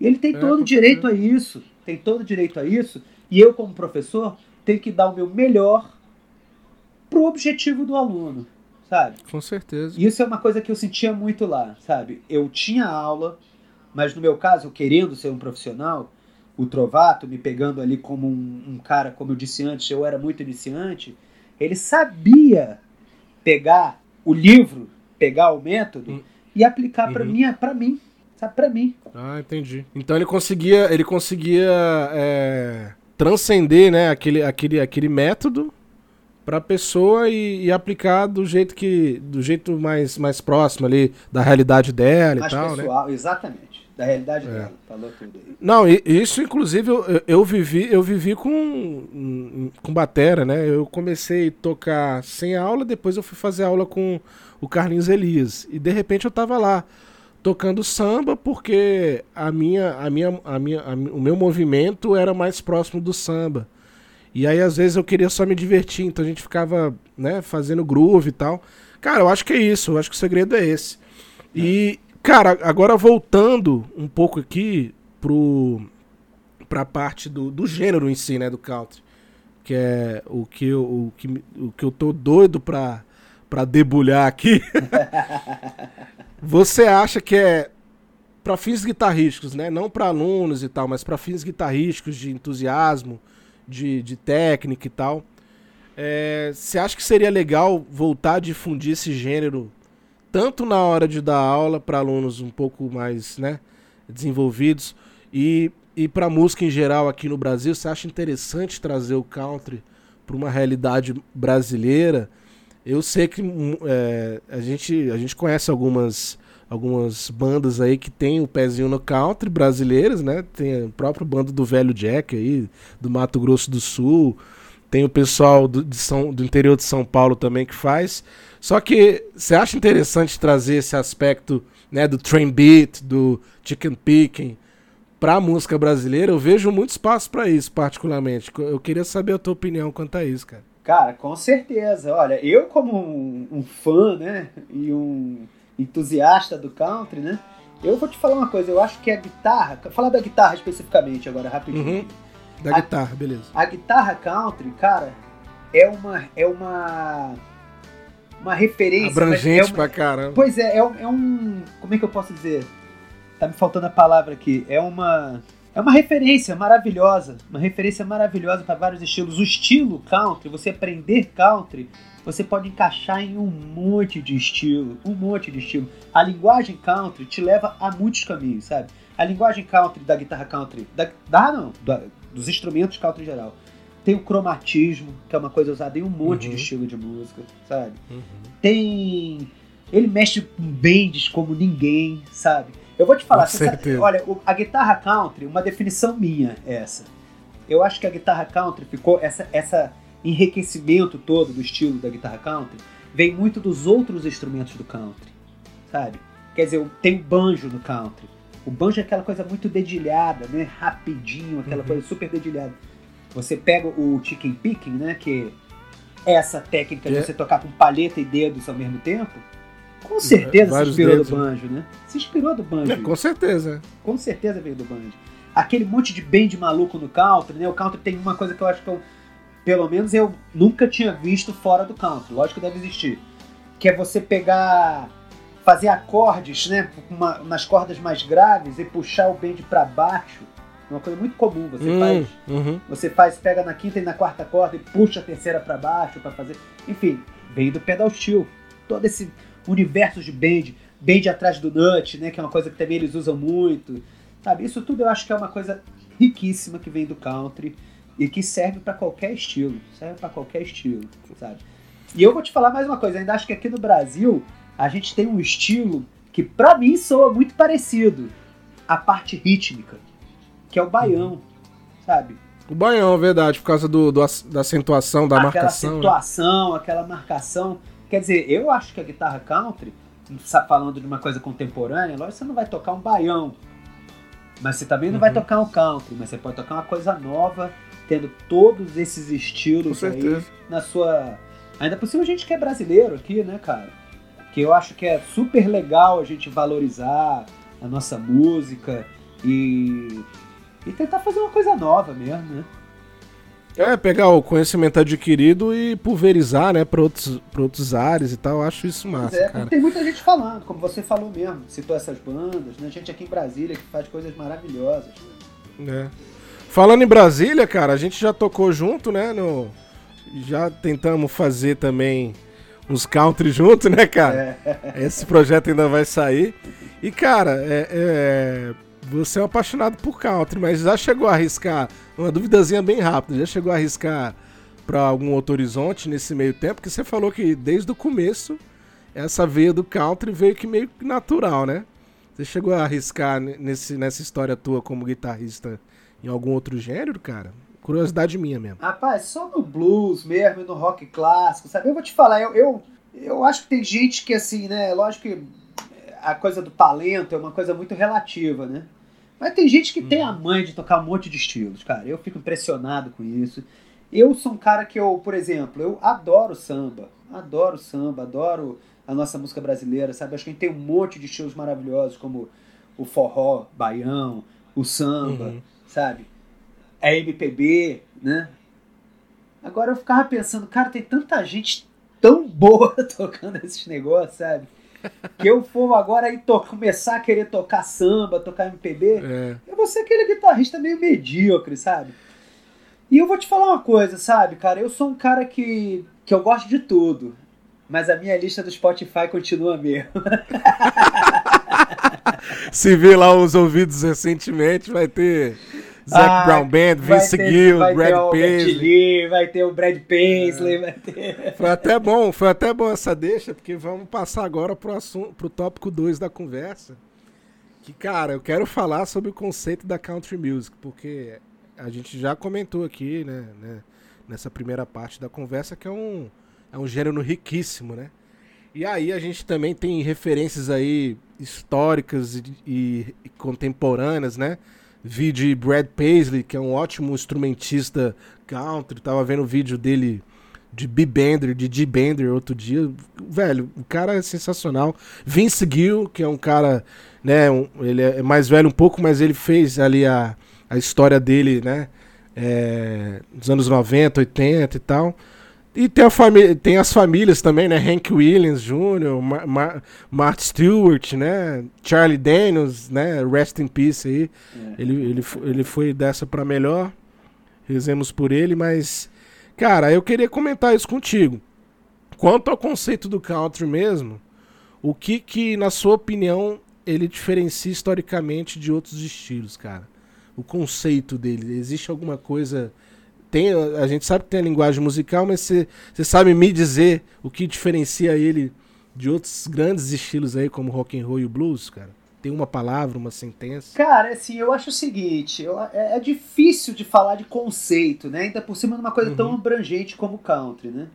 [SPEAKER 2] E ele tem
[SPEAKER 1] É,
[SPEAKER 2] todo o direito a isso. Tem todo o direito a isso. E eu, como professor, tenho que dar o meu melhor pro objetivo do aluno, sabe?
[SPEAKER 1] Com certeza.
[SPEAKER 2] Isso é uma coisa que eu sentia muito lá, sabe? Eu tinha aula, mas no meu caso, eu querendo ser um profissional, o Trovato me pegando ali como um, um cara, como eu disse antes, eu era muito iniciante, ele sabia pegar o livro, pegar o método
[SPEAKER 1] Hum.
[SPEAKER 2] e aplicar pra
[SPEAKER 1] Uhum.
[SPEAKER 2] mim, para mim, sabe? Para mim.
[SPEAKER 1] Ah, entendi. Então ele conseguia, ele conseguia é, transcender, né, aquele, aquele, aquele método pra pessoa e, e aplicar do jeito que, do jeito mais, mais próximo ali da realidade dela
[SPEAKER 2] Mais
[SPEAKER 1] e tal, né?
[SPEAKER 2] pessoal, exatamente. Da realidade
[SPEAKER 1] É.
[SPEAKER 2] dela. Falou tudo aí.
[SPEAKER 1] Não, isso inclusive eu, eu- vivi, eu vivi com com batera, né? Eu comecei a tocar sem aula, depois eu fui fazer aula com o Carlinhos Elias e de repente eu tava lá tocando samba porque a minha, a minha, a minha, a o meu movimento era mais próximo do samba. E aí às vezes eu queria só me divertir, então a gente ficava, né, fazendo groove e tal. Cara, eu acho que é isso, eu acho que o segredo é esse. E, cara, agora voltando um pouco aqui pro pra parte do, do gênero em si, né, do country, que é o que eu, o que, o que eu tô doido pra, pra debulhar aqui. Você acha que é para fins guitarrísticos, né? Não para alunos e tal, mas para fins guitarrísticos de entusiasmo, de, de técnica e tal. É, Você acha que seria legal voltar a difundir esse gênero tanto na hora de dar aula para alunos um pouco mais, né, desenvolvidos e, e para música em geral aqui no Brasil? Você acha interessante trazer o country para uma realidade brasileira? Eu sei que hum, é, a, gente, a gente conhece algumas, algumas bandas aí que tem o pezinho no country brasileiras, né? Tem o próprio bando do Velho Jack aí, do Mato Grosso do Sul. Tem o pessoal do, São, do interior de São Paulo também que faz. Só que você acha interessante trazer esse aspecto né, do train beat, do chicken picking para a música brasileira? Eu vejo muito espaço para isso, particularmente. Eu queria saber a tua opinião quanto a isso, cara.
[SPEAKER 2] Cara, com certeza. Olha, eu como um, um fã, né, e um entusiasta do country, né, eu vou te falar uma coisa. Eu acho que a guitarra, falar da guitarra especificamente agora, rapidinho.
[SPEAKER 1] Uhum. Da
[SPEAKER 2] A-
[SPEAKER 1] guitarra, beleza.
[SPEAKER 2] A guitarra country, cara, é uma é uma uma referência. mas
[SPEAKER 1] Abrangente
[SPEAKER 2] é uma-
[SPEAKER 1] pra caramba.
[SPEAKER 2] Pois é, é é um. Como é que eu posso dizer? Tá me faltando a palavra aqui. É uma. É uma referência maravilhosa. Uma referência maravilhosa para vários estilos. O estilo country, você aprender country, você pode encaixar em um monte de estilo. Um monte de estilo. A linguagem country te leva a muitos caminhos, sabe? A linguagem country da guitarra country. Da, da não, da- dos instrumentos country em geral. Tem o cromatismo, que é uma coisa usada em um monte
[SPEAKER 1] Uhum.
[SPEAKER 2] de estilo de música, sabe?
[SPEAKER 1] Uhum.
[SPEAKER 2] Tem. Ele mexe com bends como ninguém, sabe? Eu vou te falar, sabe- olha, a guitarra country, uma definição minha é essa. Eu acho que a guitarra country ficou essa essa enriquecimento todo do estilo da guitarra country vem muito dos outros instrumentos do country, sabe? Quer dizer, tem o banjo no country. O banjo é aquela coisa muito dedilhada, né? Rapidinho, aquela
[SPEAKER 1] Uhum.
[SPEAKER 2] coisa super dedilhada. Você pega o chicken picking, né? Que é essa técnica de
[SPEAKER 1] É.
[SPEAKER 2] você tocar com palheta e dedos ao mesmo tempo. Com certeza se
[SPEAKER 1] Vários
[SPEAKER 2] inspirou
[SPEAKER 1] dedos,
[SPEAKER 2] do banjo, né? Se inspirou do banjo.
[SPEAKER 1] É, com certeza.
[SPEAKER 2] Com certeza veio do banjo. Aquele monte de band maluco no country, né? O country tem uma coisa que eu acho que eu, pelo menos eu nunca tinha visto fora do country. Lógico que deve existir. Que é você pegar, fazer acordes, né? uma- nas cordas mais graves e puxar o bend pra baixo. É uma coisa muito comum. Você
[SPEAKER 1] Hum,
[SPEAKER 2] faz
[SPEAKER 1] uhum.
[SPEAKER 2] você faz, pega na quinta e na quarta corda e puxa a terceira pra baixo pra fazer. Enfim, veio do pedal steel. Todo esse universo de bend, bend atrás do nut, né? Que é uma coisa que também eles usam muito. Sabe? Isso tudo eu acho que é uma coisa riquíssima que vem do country e que serve pra qualquer estilo. Serve pra qualquer estilo, sabe? E eu vou te falar mais uma coisa, ainda acho que aqui no Brasil a gente tem um estilo que pra mim soa muito parecido. A parte rítmica, que é o baião, sabe?
[SPEAKER 1] O baião, verdade, por causa do, do da acentuação, da
[SPEAKER 2] aquela
[SPEAKER 1] marcação. né?
[SPEAKER 2] situação, aquela marcação. Quer dizer, eu acho que a guitarra country, falando de uma coisa contemporânea, lógico que você não vai tocar um baião. Mas você também não vai
[SPEAKER 1] Uhum.
[SPEAKER 2] tocar um country, mas você pode tocar uma coisa nova, tendo todos esses estilos aí na sua. Ainda por cima a gente que é brasileiro aqui, né, cara? Que eu acho que é super legal a gente valorizar a nossa música e. E tentar fazer uma coisa nova mesmo, né?
[SPEAKER 1] É, pegar o conhecimento adquirido e pulverizar, né, pra outros, pra outros áreas e tal. Eu acho isso massa,
[SPEAKER 2] é,
[SPEAKER 1] cara.
[SPEAKER 2] tem muita gente falando, como você falou mesmo, citou essas bandas, né? Gente aqui em Brasília que faz coisas maravilhosas.
[SPEAKER 1] É. Falando em Brasília, cara, a gente já tocou junto, né? No... Já tentamos fazer também uns country junto, né, cara? Esse projeto ainda vai sair. E, cara, é, é, você é um apaixonado por country, mas já chegou a arriscar, uma duvidazinha bem rápida, já chegou a arriscar pra algum outro horizonte nesse meio tempo? Porque você falou que desde o começo essa veia do country veio que meio que natural, né? Você chegou a arriscar ne- nesse, nessa história tua como guitarrista em algum outro gênero, cara? Curiosidade minha mesmo.
[SPEAKER 2] Rapaz, só no blues mesmo no rock clássico, sabe? Eu vou te falar, eu, eu, eu acho que tem gente que, assim, né? Lógico que a coisa do talento é uma coisa muito relativa, né? Mas tem gente que tem a mãe de tocar um monte de estilos, cara. Eu fico impressionado com isso. Eu sou um cara que eu, por exemplo, eu adoro samba. Adoro samba, adoro a nossa música brasileira, sabe? Acho que a gente tem um monte de estilos maravilhosos, como o forró, baião, o samba,
[SPEAKER 1] Uhum.
[SPEAKER 2] sabe? A MPB, né? Agora eu ficava pensando, cara, tem tanta gente tão boa tocando esses negócios, sabe? Que eu for agora to- começar a querer tocar samba, tocar MPB,
[SPEAKER 1] É.
[SPEAKER 2] eu vou ser aquele guitarrista meio medíocre, sabe? E eu vou te falar uma coisa, sabe, cara? Eu sou um cara que, que eu gosto de tudo. Mas a minha lista do Spotify continua a mesma.
[SPEAKER 1] Se vê lá os ouvidos recentemente, vai ter Zac
[SPEAKER 2] Ah,
[SPEAKER 1] Brown Band, Vince Gill, Brad Paisley.
[SPEAKER 2] Vai ter o Brad Paisley, vai ter...
[SPEAKER 1] Foi até bom, foi até bom essa deixa, porque vamos passar agora pro, assunto, pro tópico 2 da conversa. Que, cara, eu quero falar sobre o conceito da country music, porque a gente já comentou aqui, né, né, nessa primeira parte da conversa, que é um, é um gênero riquíssimo, né? E aí a gente também tem referências aí históricas e, e- e contemporâneas, né? Vi de Brad Paisley, que é um ótimo instrumentista country, tava vendo o vídeo dele de B-Bender, de G-Bender outro dia. Velho, o cara é sensacional. Vince Gill, que é um cara, né, um- ele é mais velho um pouco, mas ele fez ali a, a história dele, né, é, nos anos 90, 80 e tal. E tem, a família, tem as famílias também, né? Hank Williams Jr., Mar Mark Stewart, né? Charlie Daniels, né? Rest in Peace aí.
[SPEAKER 2] É.
[SPEAKER 1] Ele, ele, ele foi dessa pra melhor. Rezemos por ele, mas. Cara, eu queria comentar isso contigo. Quanto ao conceito do country mesmo, o que que, na sua opinião, ele diferencia historicamente de outros estilos, cara? O conceito dele. Existe alguma coisa tem, a gente sabe que tem a linguagem musical, mas você, sabe me dizer o que diferencia ele de outros grandes estilos aí, como rock and roll e o blues, cara? Tem uma palavra, uma sentença?
[SPEAKER 2] Cara, assim, eu acho o seguinte, eu, é, é, difícil de falar de conceito, né? Ainda por cima de uma coisa uhum. tão abrangente como country, né?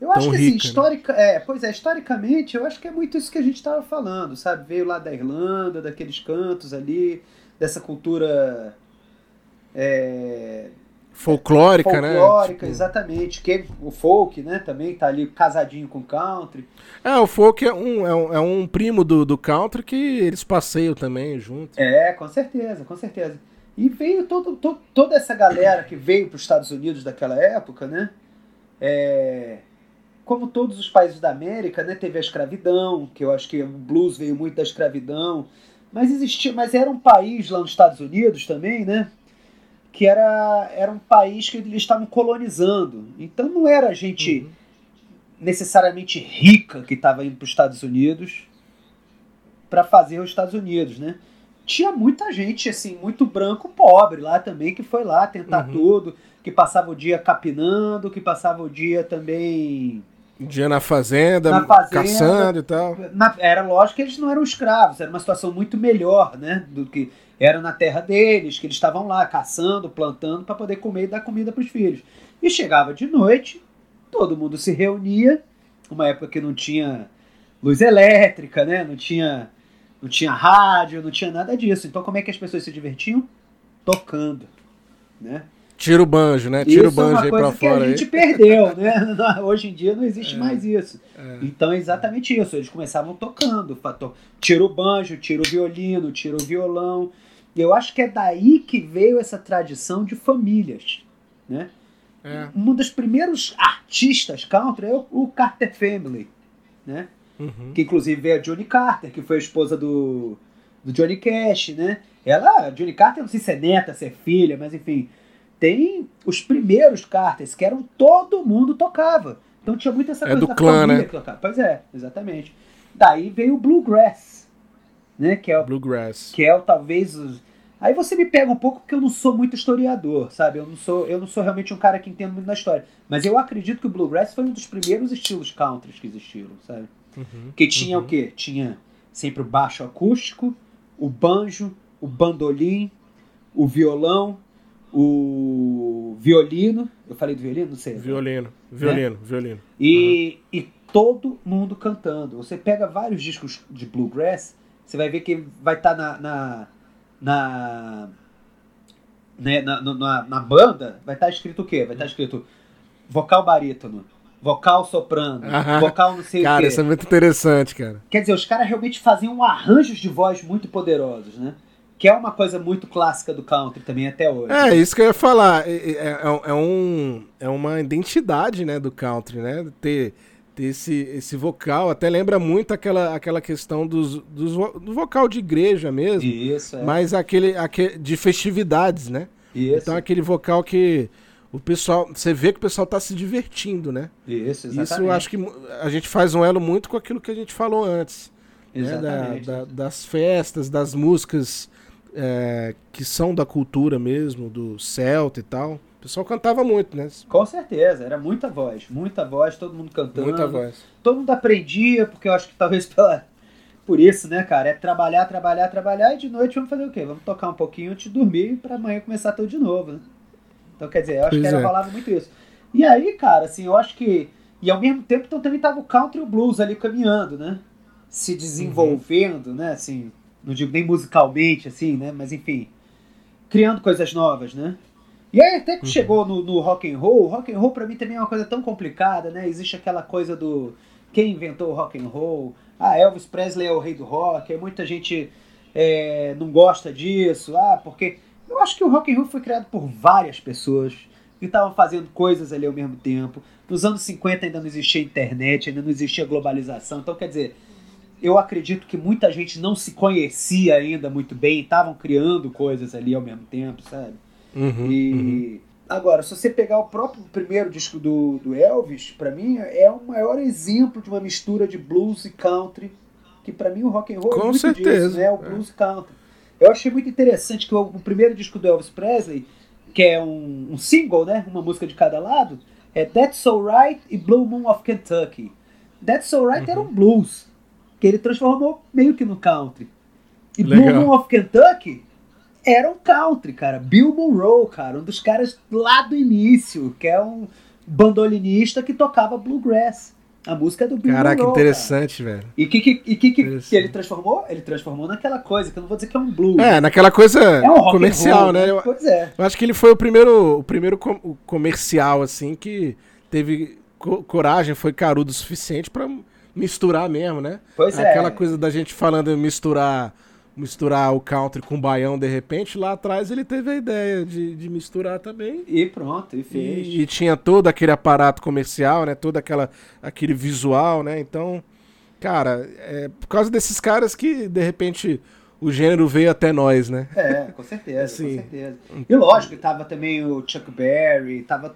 [SPEAKER 2] Eu tão acho que assim, rica, assim, histórica, né? é, pois é, historicamente, eu acho que é muito isso que a gente estava falando, sabe? Veio lá da Irlanda, daqueles cantos ali, dessa cultura é,
[SPEAKER 1] folclórica, folclórica,
[SPEAKER 2] né? Folclórica, tipo... exatamente. Que o folk, né? Também tá ali casadinho com country.
[SPEAKER 1] É, o folk é um, é um, é um primo do, do country que eles passeiam também junto.
[SPEAKER 2] É, com certeza, com certeza. E veio todo, todo toda essa galera que veio para os Estados Unidos daquela época, né? É, como todos os países da América, né? Teve a escravidão, que eu acho que o blues veio muito da escravidão. Mas existia, mas era um país lá nos Estados Unidos também, né? Que era, era um país que eles estavam colonizando. Então não era gente uhum. necessariamente rica que estava indo para os Estados Unidos para fazer os Estados Unidos, né? Tinha muita gente, assim, muito branco pobre lá também, que foi lá tentar uhum. tudo, que passava o dia capinando, que passava o dia também
[SPEAKER 1] dia na fazenda, na fazenda caçando e tal.
[SPEAKER 2] Na, era lógico que eles não eram escravos, era uma situação muito melhor, né? Do que era na terra deles, que eles estavam lá caçando, plantando para poder comer e dar comida para os filhos. E chegava de noite, todo mundo se reunia, uma época que não tinha luz elétrica, né? Não tinha, não tinha rádio, não tinha nada disso. Então como é que as pessoas se divertiam? Tocando, né?
[SPEAKER 1] Tira o banjo, né? Tira isso o banjo é aí pra
[SPEAKER 2] fora.
[SPEAKER 1] que
[SPEAKER 2] a gente perdeu, né? Hoje em dia não existe é, mais isso. É. Então é exatamente isso. Eles começavam tocando. Tira o banjo, tira o violino, tira o violão. E eu acho que é daí que veio essa tradição de famílias, né? É. Um dos primeiros artistas country é o, Carter Family, né? Uhum. Que inclusive veio a Johnny Carter, que foi a esposa do, do Johnny Cash, né? Ela, Johnny Carter, não sei se é neta, se é filha, mas enfim, tem os primeiros Carters, que eram todo mundo tocava. Então tinha muita essa
[SPEAKER 1] é
[SPEAKER 2] coisa
[SPEAKER 1] do da clã, família né?
[SPEAKER 2] que tocava. Pois é, exatamente. Daí veio o Bluegrass, né? Que é o,
[SPEAKER 1] Bluegrass.
[SPEAKER 2] Que é o talvez os... Aí você me pega um pouco porque eu não sou muito historiador, sabe? Eu não sou, eu não sou realmente um cara que entende muito da história. Mas eu acredito que o Bluegrass foi um dos primeiros estilos country que existiram, sabe? Uhum, que tinha uhum. o quê? Tinha sempre o baixo acústico, o banjo, o bandolim, o violão, o violino. Eu falei do violino? Não sei.
[SPEAKER 1] Violino, violino, é? violino.
[SPEAKER 2] E, uhum. e todo mundo cantando. Você pega vários discos de bluegrass, você vai ver que vai estar tá na, na, na, né, na, na, na, banda, vai estar tá escrito o quê? Vai estar tá escrito vocal barítono, vocal soprano, vocal não sei
[SPEAKER 1] cara,
[SPEAKER 2] o quê.
[SPEAKER 1] Cara, isso é muito interessante, cara.
[SPEAKER 2] Quer dizer, os caras realmente faziam arranjos de voz muito poderosos, né? que é uma coisa muito clássica do country também até hoje.
[SPEAKER 1] É, isso que eu ia falar. É, é, é, é, um, é uma identidade, né, do country, né? Ter, ter esse, esse vocal. Até lembra muito aquela, aquela questão dos, dos, do vocal de igreja mesmo.
[SPEAKER 2] Isso, é.
[SPEAKER 1] Mas aquele, aquele de festividades, né?
[SPEAKER 2] Isso.
[SPEAKER 1] Então aquele vocal que o pessoal, você vê que o pessoal tá se divertindo, né?
[SPEAKER 2] Isso,
[SPEAKER 1] exatamente. Isso eu acho que a gente faz um elo muito com aquilo que a gente falou antes.
[SPEAKER 2] Exatamente.
[SPEAKER 1] Né? Da, da, das festas, das músicas é, que são da cultura mesmo, do celta e tal. O pessoal cantava muito, né?
[SPEAKER 2] Com certeza, era muita voz, muita voz, todo mundo cantando.
[SPEAKER 1] Muita voz.
[SPEAKER 2] Todo mundo aprendia, porque eu acho que talvez pela, por isso, né, cara? É trabalhar, trabalhar, trabalhar e de noite vamos fazer o quê? Vamos tocar um pouquinho antes de dormir para amanhã começar tudo de novo, né? Então, quer dizer, eu acho pois que era, é. muito isso. E aí, cara, assim, eu acho que. E ao mesmo tempo, então também tava o country e o blues ali caminhando, né? Se desenvolvendo, uhum. né? Assim, não digo nem musicalmente, assim, né? Mas enfim, criando coisas novas, né? E aí até que uhum. chegou no, no rock and roll, rock and roll para mim também é uma coisa tão complicada, né? Existe aquela coisa do quem inventou o rock and roll, ah, Elvis Presley é o rei do rock, aí muita gente é, não gosta disso, ah, porque eu acho que o rock and roll foi criado por várias pessoas que estavam fazendo coisas ali ao mesmo tempo. Nos anos 50 ainda não existia internet, ainda não existia globalização, então quer dizer, eu acredito que muita gente não se conhecia ainda muito bem, estavam criando coisas ali ao mesmo tempo, sabe?
[SPEAKER 1] Uhum,
[SPEAKER 2] e
[SPEAKER 1] uhum.
[SPEAKER 2] agora, se você pegar o próprio primeiro disco do, do Elvis, para mim é o maior exemplo de uma mistura de blues e country, que para mim o rock and roll é
[SPEAKER 1] Com
[SPEAKER 2] é muito
[SPEAKER 1] certeza.
[SPEAKER 2] disso, né? O blues é. country. Eu achei muito interessante que o, o primeiro disco do Elvis Presley que é um, um single, né? Uma música de cada lado, é That's Alright e Blue Moon of Kentucky. That's Alright uhum. era um blues, que ele transformou meio que no country. E Legal. Blue Moon of Kentucky era um country, cara. Bill Monroe, cara, um dos caras lá do início, que é um bandolinista que tocava bluegrass. A música é do Bill
[SPEAKER 1] Caraca,
[SPEAKER 2] Monroe,
[SPEAKER 1] interessante,
[SPEAKER 2] cara.
[SPEAKER 1] velho.
[SPEAKER 2] E o que, que, que, que, ele transformou? Ele transformou naquela coisa, que eu não vou dizer que é um blues.
[SPEAKER 1] É, naquela coisa é um comercial, roll, né? Eu, pois é. Eu acho que ele foi o primeiro, o primeiro com, o comercial, assim, que teve co coragem, foi carudo o suficiente para misturar mesmo, né?
[SPEAKER 2] Pois é.
[SPEAKER 1] Aquela coisa da gente falando misturar misturar o country com o baião de repente, lá atrás ele teve a ideia de, de misturar também.
[SPEAKER 2] E pronto, e fez.
[SPEAKER 1] E, e, tinha todo aquele aparato comercial, né? Todo aquela, aquele visual, né? Então, cara, é por causa desses caras que de repente o gênero veio até nós, né?
[SPEAKER 2] É, com certeza, assim, com certeza. E lógico, tava também o Chuck Berry, tava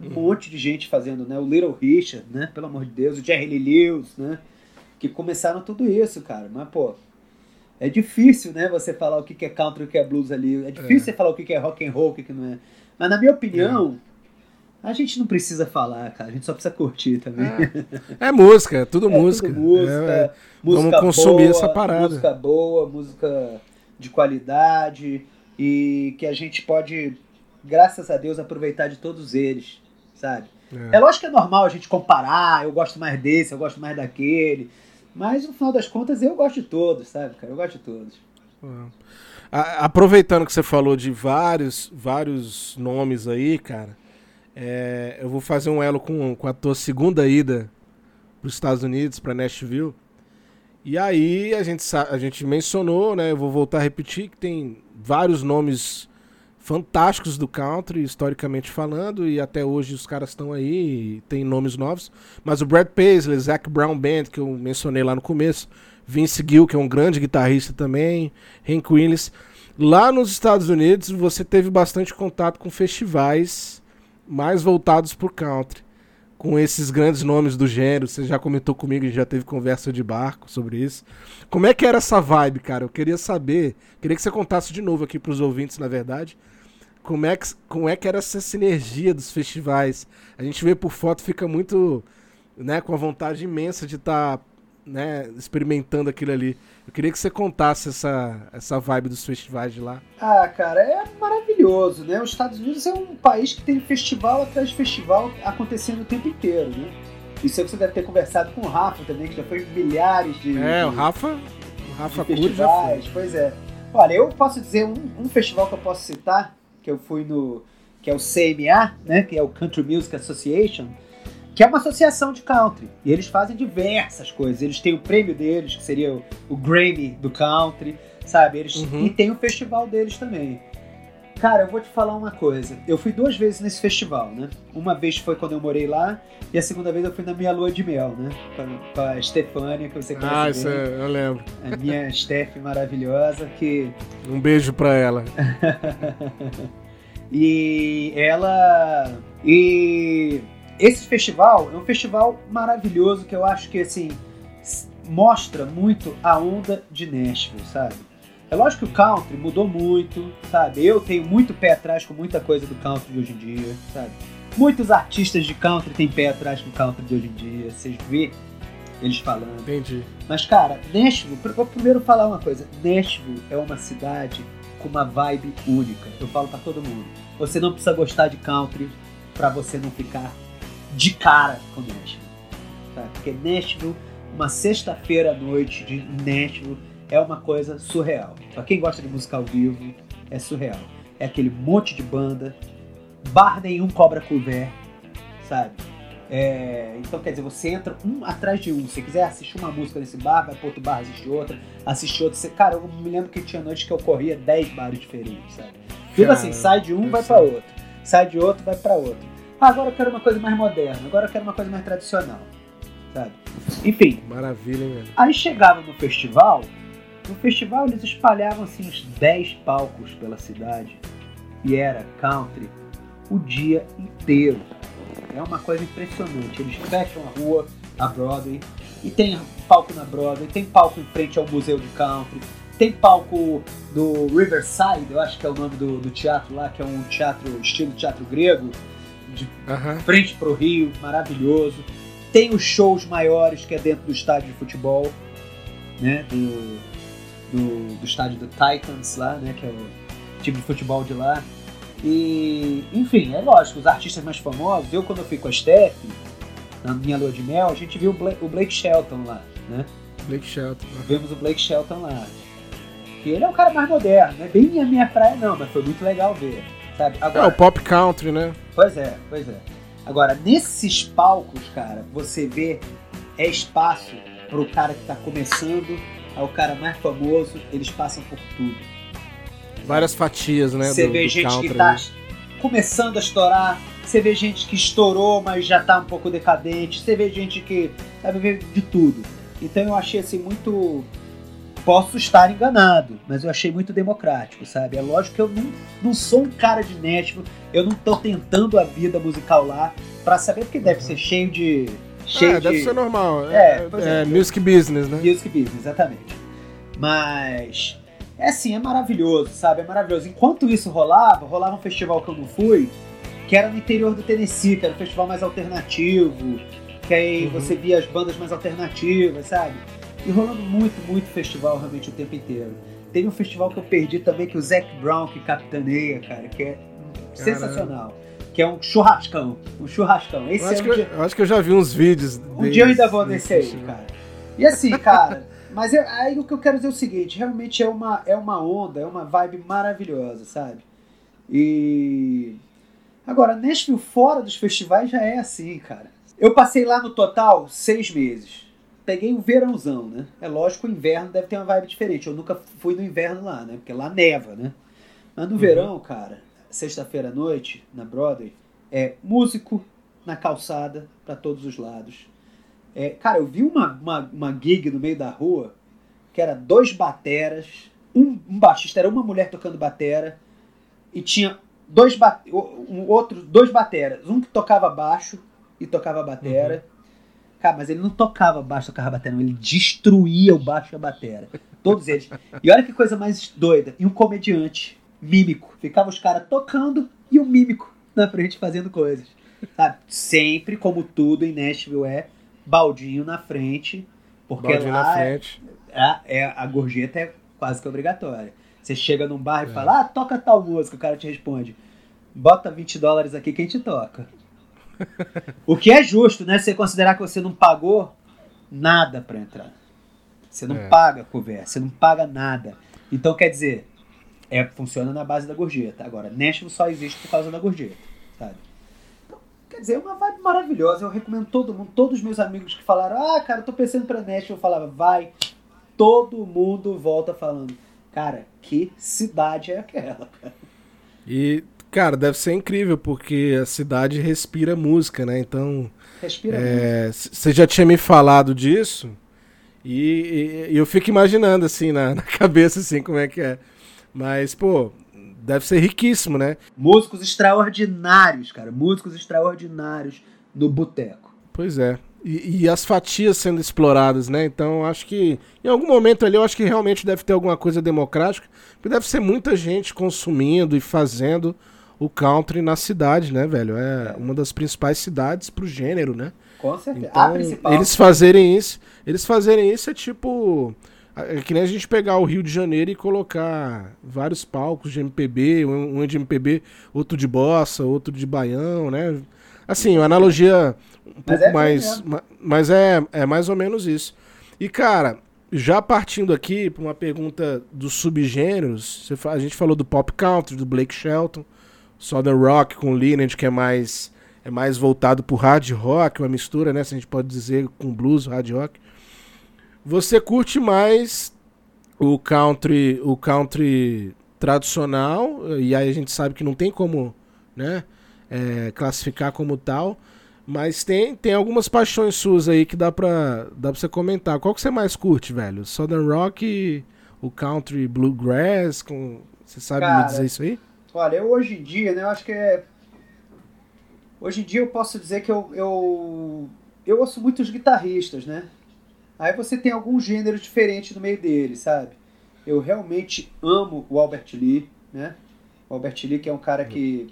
[SPEAKER 2] um monte de gente fazendo, né? O Little Richard, né? Pelo amor de Deus, o Jerry Lee Lewis, né? Que começaram tudo isso, cara. Mas, pô, é difícil, né? Você falar o que é country e o que é blues ali. É difícil é. você falar o que é rock and roll, o que não é. Mas, na minha opinião, é. a gente não precisa falar, cara. A gente só precisa curtir também.
[SPEAKER 1] É, é música, é tudo
[SPEAKER 2] é
[SPEAKER 1] música.
[SPEAKER 2] Tudo música,
[SPEAKER 1] é,
[SPEAKER 2] música
[SPEAKER 1] Vamos consumir
[SPEAKER 2] boa,
[SPEAKER 1] essa parada.
[SPEAKER 2] Música boa, música de qualidade e que a gente pode, graças a Deus, aproveitar de todos eles sabe? É. é lógico que é normal a gente comparar, eu gosto mais desse, eu gosto mais daquele. Mas no final das contas eu gosto de todos, sabe, cara? Eu gosto de todos.
[SPEAKER 1] É. Aproveitando que você falou de vários, vários nomes aí, cara, é, eu vou fazer um elo com, com a tua segunda ida para os Estados Unidos, para Nashville. E aí a gente, a gente mencionou, né? Eu vou voltar a repetir que tem vários nomes fantásticos do country, historicamente falando, e até hoje os caras estão aí, tem nomes novos. Mas o Brad Paisley, Zac Brown Band, que eu mencionei lá no começo, Vince Gill, que é um grande guitarrista também, Hank Williams. Lá nos Estados Unidos, você teve bastante contato com festivais mais voltados por country. Com esses grandes nomes do gênero, você já comentou comigo, já teve conversa de barco sobre isso. Como é que era essa vibe, cara? Eu queria saber, queria que você contasse de novo aqui para os ouvintes, na verdade, como é, que, como é que era essa sinergia dos festivais. A gente vê por foto, fica muito, né, com a vontade imensa de estar, tá, né, experimentando aquilo ali. Eu queria que você contasse essa, essa vibe dos festivais de lá.
[SPEAKER 2] Ah, cara, é maravilhoso, né? Os Estados Unidos é um país que tem festival atrás de festival acontecendo o tempo inteiro, né? Isso aí você deve ter conversado com o Rafa também, que já foi milhares de.
[SPEAKER 1] É, o Rafa. O Rafa
[SPEAKER 2] Curi já foi. Pois é. Olha, eu posso dizer um, um festival que eu posso citar, que eu fui no. que é o CMA, né? Que é o Country Music Association, que é uma associação de country. E eles fazem diversas coisas. Eles têm o prêmio deles, que seria o, o Grammy do country, sabe? Eles, uhum. E tem o festival deles também. Cara, eu vou te falar uma coisa. Eu fui duas vezes nesse festival, né? Uma vez foi quando eu morei lá, e a segunda vez eu fui na minha lua de mel, né? Com a, Stefânia, que você conhece.
[SPEAKER 1] Ah, isso é, eu lembro.
[SPEAKER 2] A minha Steph maravilhosa, que.
[SPEAKER 1] Um beijo pra ela.
[SPEAKER 2] e ela. E esse festival é um festival maravilhoso que eu acho que assim mostra muito a onda de Nashville, sabe? É lógico que o country mudou muito, sabe? Eu tenho muito pé atrás com muita coisa do country de hoje em dia, sabe? Muitos artistas de country têm pé atrás com o country de hoje em dia, vocês vê eles falando.
[SPEAKER 1] Entendi.
[SPEAKER 2] Mas, cara, Nashville, vou primeiro falar uma coisa. Nashville é uma cidade com uma vibe única. Eu falo para todo mundo. Você não precisa gostar de country para você não ficar de cara com Nashville. Sabe? Porque Nashville, uma sexta-feira à noite de Nashville, é uma coisa surreal. Pra quem gosta de música ao vivo, é surreal. É aquele monte de banda, bar nenhum cobra couvert, sabe? É, então, quer dizer, você entra um atrás de um. Se quiser assistir uma música nesse bar, vai pro outro bar, assistir outra, assistir outra. Você, cara, eu me lembro que tinha noites que eu corria 10 bares diferentes, sabe? Tudo assim, sai de um, vai para outro. Sai de outro, vai para outro. Ah, agora eu quero uma coisa mais moderna, agora eu quero uma coisa mais tradicional, sabe? Enfim.
[SPEAKER 1] Maravilha, hein?
[SPEAKER 2] Aí chegava no festival, no festival eles espalhavam assim uns 10 palcos pela cidade e era country o dia inteiro. É uma coisa impressionante. Eles fecham a rua, a Broadway, e tem palco na Broadway, tem palco em frente ao Museu de Country, tem palco do Riverside, eu acho que é o nome do, do teatro lá, que é um teatro, estilo teatro grego, de
[SPEAKER 1] Aham.
[SPEAKER 2] frente pro Rio, maravilhoso. Tem os shows maiores que é dentro do estádio de futebol, né? Do, do, do estádio do Titans lá, né? Que é o time de futebol de lá. E, enfim, é lógico, os artistas mais famosos, eu quando eu fui com a Steph, na minha lua de mel, a gente viu o Bla- o Blake Shelton lá, né?
[SPEAKER 1] Blake Shelton.
[SPEAKER 2] Vemos o Blake Shelton lá. E ele é um cara mais moderno, não é bem a minha praia não, mas foi muito legal ver, sabe?
[SPEAKER 1] É,
[SPEAKER 2] Agora,
[SPEAKER 1] o pop country, né?
[SPEAKER 2] Pois é, pois é. Agora, nesses palcos, cara, você vê é espaço pro cara que tá começando, ao cara mais famoso, eles passam por tudo.
[SPEAKER 1] Várias fatias, né?
[SPEAKER 2] você
[SPEAKER 1] do-
[SPEAKER 2] vê
[SPEAKER 1] do
[SPEAKER 2] gente
[SPEAKER 1] country
[SPEAKER 2] que tá começando a estourar, você vê gente que estourou, mas já tá um pouco decadente, você vê gente que sabe vê de tudo. Então eu achei assim muito posso estar enganado, mas eu achei muito democrático, sabe? É lógico que eu não, não sou um cara de Nashville, eu não tô tentando a vida musical lá pra saber porque deve ser cheio de cheio
[SPEAKER 1] É,
[SPEAKER 2] de
[SPEAKER 1] deve ser normal.
[SPEAKER 2] É,
[SPEAKER 1] É,
[SPEAKER 2] pois
[SPEAKER 1] é,
[SPEAKER 2] é.
[SPEAKER 1] music business, né?
[SPEAKER 2] Music business, exatamente. Mas é assim, é maravilhoso, sabe? É maravilhoso. Enquanto isso rolava, rolava um festival que eu não fui, que era no interior do Tennessee, que era um festival mais alternativo, que aí
[SPEAKER 1] Uhum.
[SPEAKER 2] você via as bandas mais alternativas, sabe? E rolando muito, muito festival realmente o tempo inteiro. Teve um festival que eu perdi também, que o Zac Brown que capitaneia, cara, que é sensacional. Que é um churrascão. Um churrascão. Esse
[SPEAKER 1] Eu acho,
[SPEAKER 2] é
[SPEAKER 1] que
[SPEAKER 2] um
[SPEAKER 1] eu, acho que eu já vi uns vídeos.
[SPEAKER 2] um dia eu ainda vou nesse aí, cara. E assim, cara, mas é- aí o que eu quero dizer é o seguinte, realmente é uma, é uma onda, é uma vibe maravilhosa, sabe? E. Agora, Nashville fora dos festivais já é assim, cara. Eu passei lá no total seis meses. Peguei o verãozão, né? É lógico, o inverno deve ter uma vibe diferente. Eu nunca fui no inverno lá, né? Porque lá neva, né? Mas no
[SPEAKER 1] Uhum.
[SPEAKER 2] verão, cara, sexta-feira à noite, na Broadway, é músico na calçada pra todos os lados. É, cara, eu vi uma, uma, uma gig no meio da rua que era dois bateras, um, um baixista, era uma mulher tocando batera, e tinha dois ba um outro, dois bateras, um que tocava baixo e tocava batera. Cara, mas ele não tocava baixo, tocava batera, não, ele destruía o baixo e a batera. Todos eles. E olha que coisa mais doida. E um comediante, mímico. Ficava os caras tocando e um mímico na frente fazendo coisas. Sabe? Sempre, como tudo em Nashville é, baldinho na frente, porque
[SPEAKER 1] Baldinho
[SPEAKER 2] lá
[SPEAKER 1] na
[SPEAKER 2] é-
[SPEAKER 1] frente.
[SPEAKER 2] é, é- a gorjeta é quase que obrigatória. Você chega num bar e
[SPEAKER 1] É.
[SPEAKER 2] fala, ah, toca tal música, o cara te responde, bota 20 dólares aqui que a gente toca. o que é justo, né? Você considerar que você não pagou nada pra entrar. Você não
[SPEAKER 1] É.
[SPEAKER 2] paga couvert, você não paga nada. Então, quer dizer, é, funciona na base da gorjeta. Agora, Nashville só existe por causa da gorjeta, sabe? Então, quer dizer, é uma vibe maravilhosa. Eu recomendo todo mundo, todos os meus amigos que falaram, ah, cara, tô pensando pra Nashville, eu falava, vai. Todo mundo volta falando, cara, que cidade é aquela, cara?
[SPEAKER 1] E, cara, deve ser incrível, porque a cidade respira música, né? Então,
[SPEAKER 2] Respira
[SPEAKER 1] é, c- você já tinha me falado disso, e, e- e eu fico imaginando, assim, na, na cabeça, assim, como é que é. Mas, pô, deve ser riquíssimo, né?
[SPEAKER 2] Músicos extraordinários, cara. Músicos extraordinários no boteco.
[SPEAKER 1] Pois é. E, e as fatias sendo exploradas, né? Então, acho que em algum momento ali, eu acho que realmente deve ter alguma coisa democrática, porque deve ser muita gente consumindo e fazendo o country na cidade, né, velho? É uma das principais cidades pro gênero, né?
[SPEAKER 2] Com certeza. a
[SPEAKER 1] Então,
[SPEAKER 2] principal.
[SPEAKER 1] eles fazerem isso, eles fazerem isso é tipo é que nem a gente pegar o Rio de Janeiro e colocar vários palcos de MPB, um, um de MPB, outro de bossa, outro de baião, né? Assim, uma analogia um
[SPEAKER 2] Mas
[SPEAKER 1] pouco
[SPEAKER 2] é
[SPEAKER 1] mais,
[SPEAKER 2] mesmo.
[SPEAKER 1] ma- mas é, é mais ou menos isso. E cara, já partindo aqui para uma pergunta dos subgêneros, a gente falou do pop country, do Blake Shelton, Southern Rock com Lineage, que é mais é mais voltado pro hard rock, uma mistura, né, se a gente pode dizer, com blues, hard rock. Você curte mais o country, o country tradicional, e aí a gente sabe que não tem como, né, é, classificar como tal, mas tem, tem algumas paixões suas aí que dá pra, dá pra você comentar. Qual que você mais curte, velho? Southern Rock, o country bluegrass, com, você sabe
[SPEAKER 2] Cara,
[SPEAKER 1] me dizer isso aí?
[SPEAKER 2] Olha, eu hoje em dia, né, eu acho que é. Hoje em dia eu posso dizer que eu, eu, eu ouço muitos guitarristas, né? Aí você tem alguns gêneros diferentes no meio deles, sabe? Eu realmente amo o Albert Lee, né? O Albert Lee que é um cara que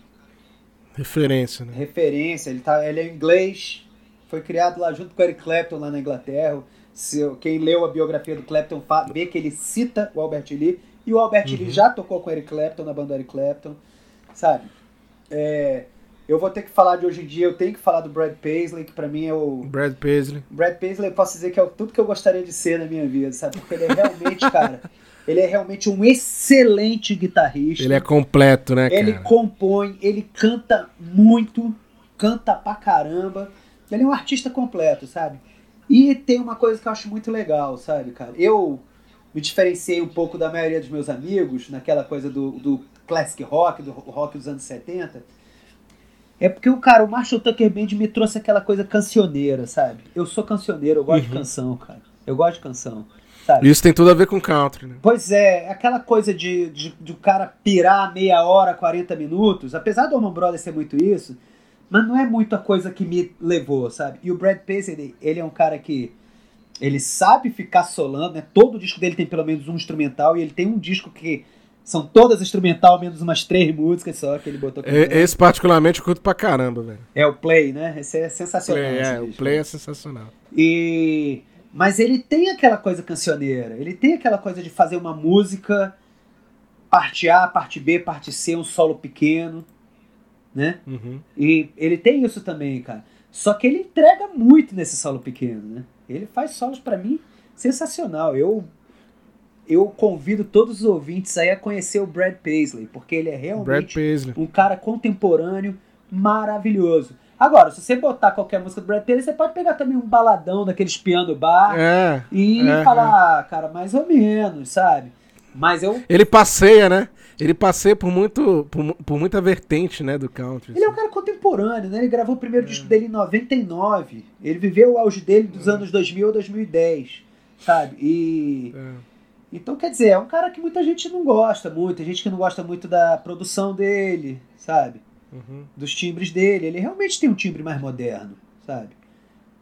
[SPEAKER 1] referência, né?
[SPEAKER 2] Referência, ele tá, ele é inglês, foi criado lá junto com o Eric Clapton lá na Inglaterra. Se, quem leu a biografia do Clapton vê que ele cita o Albert Lee e o Albert uhum. Lee já tocou com o Eric Clapton na banda Eric Clapton, sabe? É, eu vou ter que falar de hoje em dia, eu tenho que falar do Brad Paisley, que pra mim é o.
[SPEAKER 1] Brad Paisley.
[SPEAKER 2] Brad Paisley, eu posso dizer que é tudo que eu gostaria de ser na minha vida, sabe? Porque ele é realmente, cara. Ele é realmente um excelente guitarrista.
[SPEAKER 1] Ele é completo, né, cara?
[SPEAKER 2] Ele compõe, ele canta muito, canta pra caramba. Ele é um artista completo, sabe? E tem uma coisa que eu acho muito legal, sabe, cara? Eu me diferenciei um pouco da maioria dos meus amigos naquela coisa do, do classic rock, do rock dos anos 70. É porque o cara, o Marshall Tucker Band me trouxe aquela coisa cancioneira, sabe? Eu sou cancioneiro, eu gosto uhum. de canção, cara. Eu gosto de canção. Sabe?
[SPEAKER 1] Isso tem tudo a ver com country, né?
[SPEAKER 2] Pois é, aquela coisa de, de, de o cara pirar meia hora, 40 minutos, apesar do Orman Brothers ser muito isso, mas não é muito a coisa que me levou, sabe? E o Brad Paisley, ele é um cara que ele sabe ficar solando, né? Todo disco dele tem pelo menos um instrumental e ele tem um disco que são todas instrumental, menos umas três músicas só que ele botou.
[SPEAKER 1] É, esse particularmente eu curto pra caramba, velho.
[SPEAKER 2] É o Play, né? Esse é sensacional.
[SPEAKER 1] Play, é, o Play é sensacional.
[SPEAKER 2] E mas ele tem aquela coisa cancioneira, ele tem aquela coisa de fazer uma música parte A, parte B, parte C, um solo pequeno, né?
[SPEAKER 1] Uhum.
[SPEAKER 2] E ele tem isso também, cara. Só que ele entrega muito nesse solo pequeno, né? Ele faz solos para mim sensacional. Eu eu convido todos os ouvintes aí a conhecer o Brad Paisley, porque ele é realmente um cara contemporâneo maravilhoso. Agora, se você botar qualquer música do Brad Pitt, você pode pegar também um baladão daqueles piano bar
[SPEAKER 1] é,
[SPEAKER 2] e é, falar, é. ah, cara, mais ou menos, sabe? Mas eu.
[SPEAKER 1] Ele passeia, né? Ele passeia por, muito, por, por muita vertente, né, do country.
[SPEAKER 2] Ele é um assim. cara contemporâneo, né? Ele gravou o primeiro é. disco dele em 99. Ele viveu o auge dele dos é. anos 2000 ou 2010, sabe? E. É. Então, quer dizer, é um cara que muita gente não gosta muito. Tem gente que não gosta muito da produção dele, sabe?
[SPEAKER 1] uhum.
[SPEAKER 2] dos timbres dele. Ele realmente tem um timbre mais moderno, sabe?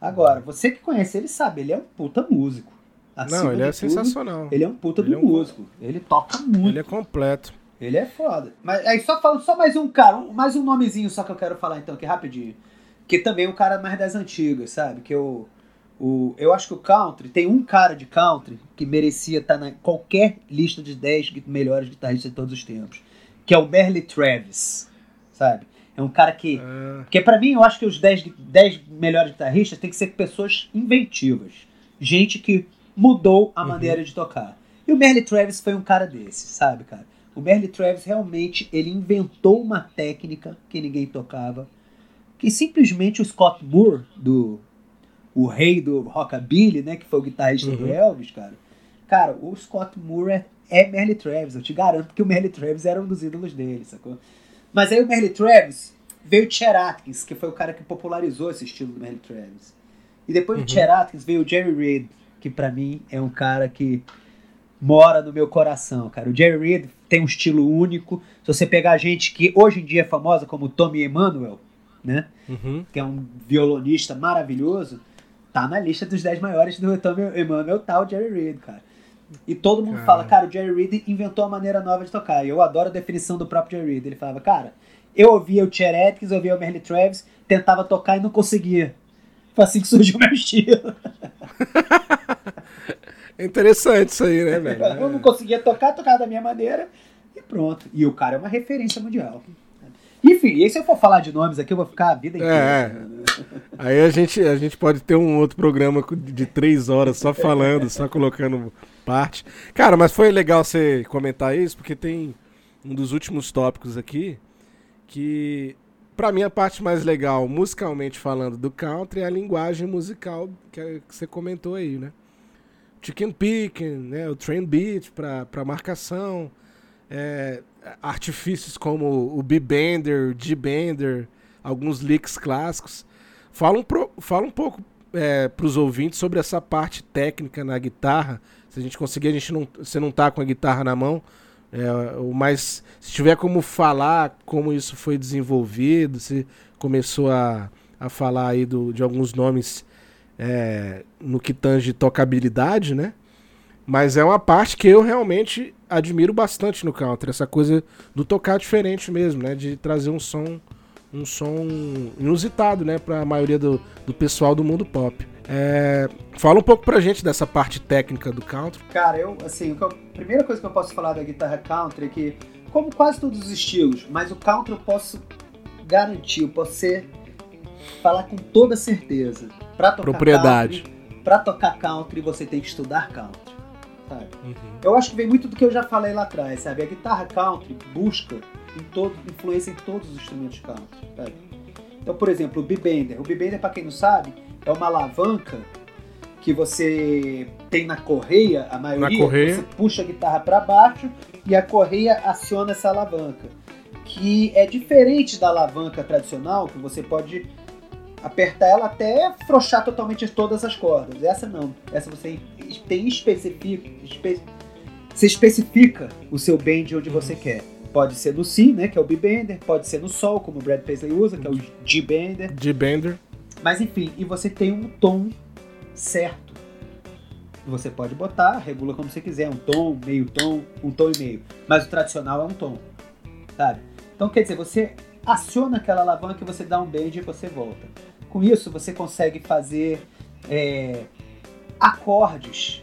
[SPEAKER 2] Agora, você que conhece ele sabe, ele é um puta músico.
[SPEAKER 1] Acima Não, ele é tudo, sensacional.
[SPEAKER 2] Ele é um puta ele do é um... músico. Ele toca muito.
[SPEAKER 1] Ele é completo.
[SPEAKER 2] Ele é foda. Mas aí só falando só mais um cara, um, mais um nomezinho só que eu quero falar então, aqui rapidinho. Que também é um cara mais das antigas, sabe? Que eu o, eu acho que o country, tem um cara de country que merecia estar tá na qualquer lista de 10 melhores guitarristas de todos os tempos, que é o Merle Travis sabe? É um cara que. É. Porque para mim, eu acho que os 10, 10 melhores guitarristas tem que ser pessoas inventivas. Gente que mudou a uhum. maneira de tocar. E o Merle Travis foi um cara desse, sabe, cara? O Merle Travis realmente ele inventou uma técnica que ninguém tocava, que simplesmente o Scott Moore, do o rei do rockabilly, né, que foi o guitarrista uhum. do Elvis, cara. Cara, o Scott Moore é, é Merle Travis. Eu te garanto que o Merle Travis era um dos ídolos dele, sacou? Mas aí o Merle Travis veio o Cher Atkins, que foi o cara que popularizou esse estilo do Merle Travis. E depois uhum. do Cher Atkins veio o Jerry Reed, que para mim é um cara que mora no meu coração, cara. O Jerry Reed tem um estilo único. Se você pegar gente que hoje em dia é famosa como Tommy Emmanuel, né?
[SPEAKER 1] Uhum.
[SPEAKER 2] Que é um violonista maravilhoso, tá na lista dos 10 maiores do Emmanuel, tá o Jerry Reed, cara. E todo mundo cara. fala, cara, o Jerry Reed inventou uma maneira nova de tocar. E eu adoro a definição do próprio Jerry Reed. Ele falava, cara, eu ouvia o Cher Atkins, ouvia o Merle Travis, tentava tocar e não conseguia. Foi assim que surgiu o meu estilo.
[SPEAKER 1] É interessante isso aí, né, velho?
[SPEAKER 2] Eu não conseguia tocar, tocava da minha maneira e pronto. E o cara é uma referência mundial. Enfim, e se eu for falar de nomes aqui, eu vou ficar a vida inteira. É.
[SPEAKER 1] Aí a gente, a gente pode ter um outro programa de três horas só falando, só colocando parte. Cara, mas foi legal você comentar isso, porque tem um dos últimos tópicos aqui que, para mim, a parte mais legal, musicalmente falando, do country é a linguagem musical que, é, você comentou aí, né? Chicken picking, né? O train beat para marcação, é, artifícios como o B-Bender, G-Bender, alguns licks clássicos. Fala um, pro, fala um pouco é, para os ouvintes sobre essa parte técnica na guitarra. Se a gente conseguir, a gente não, você não tá com a guitarra na mão, é, mas se tiver como falar como isso foi desenvolvido, se começou a, a falar aí do, de alguns nomes é, no que tange tocabilidade, né? Mas é uma parte que eu realmente admiro bastante no country, essa coisa do tocar diferente mesmo, né? De trazer um som um som inusitado, né, para a maioria do, do pessoal do mundo pop. É, fala um pouco pra gente dessa parte técnica do country.
[SPEAKER 2] Cara, eu, assim, a primeira coisa que eu posso falar da guitarra country é que, como quase todos os estilos, mas o country eu posso garantir, eu posso ser, falar com toda certeza. Pra tocar
[SPEAKER 1] Propriedade.
[SPEAKER 2] Country, pra tocar country, você tem que estudar country. Sabe? Uhum. Eu acho que vem muito do que eu já falei lá atrás, sabe? A guitarra country busca em todo, influência em todos os instrumentos country. Sabe? Então, por exemplo, o B-Bender. O B-Bender, para quem não sabe, é uma alavanca que você tem na correia, a maioria,
[SPEAKER 1] na correia.
[SPEAKER 2] você puxa a guitarra para baixo e a correia aciona essa alavanca, que é diferente da alavanca tradicional, que você pode apertar ela até afrouxar totalmente todas as cordas. Essa não. Essa você tem especifica, espe, você especifica o seu bend onde você quer. Pode ser no Si, né, que é o B-Bender, pode ser no Sol, como o Brad Paisley usa, que é o G-Bender.
[SPEAKER 1] G-Bender.
[SPEAKER 2] Mas enfim, e você tem um tom certo. Você pode botar, regula como você quiser, um tom, meio tom, um tom e meio. Mas o tradicional é um tom, sabe? Então quer dizer, você aciona aquela alavanca e você dá um bend e você volta. Com isso você consegue fazer é, acordes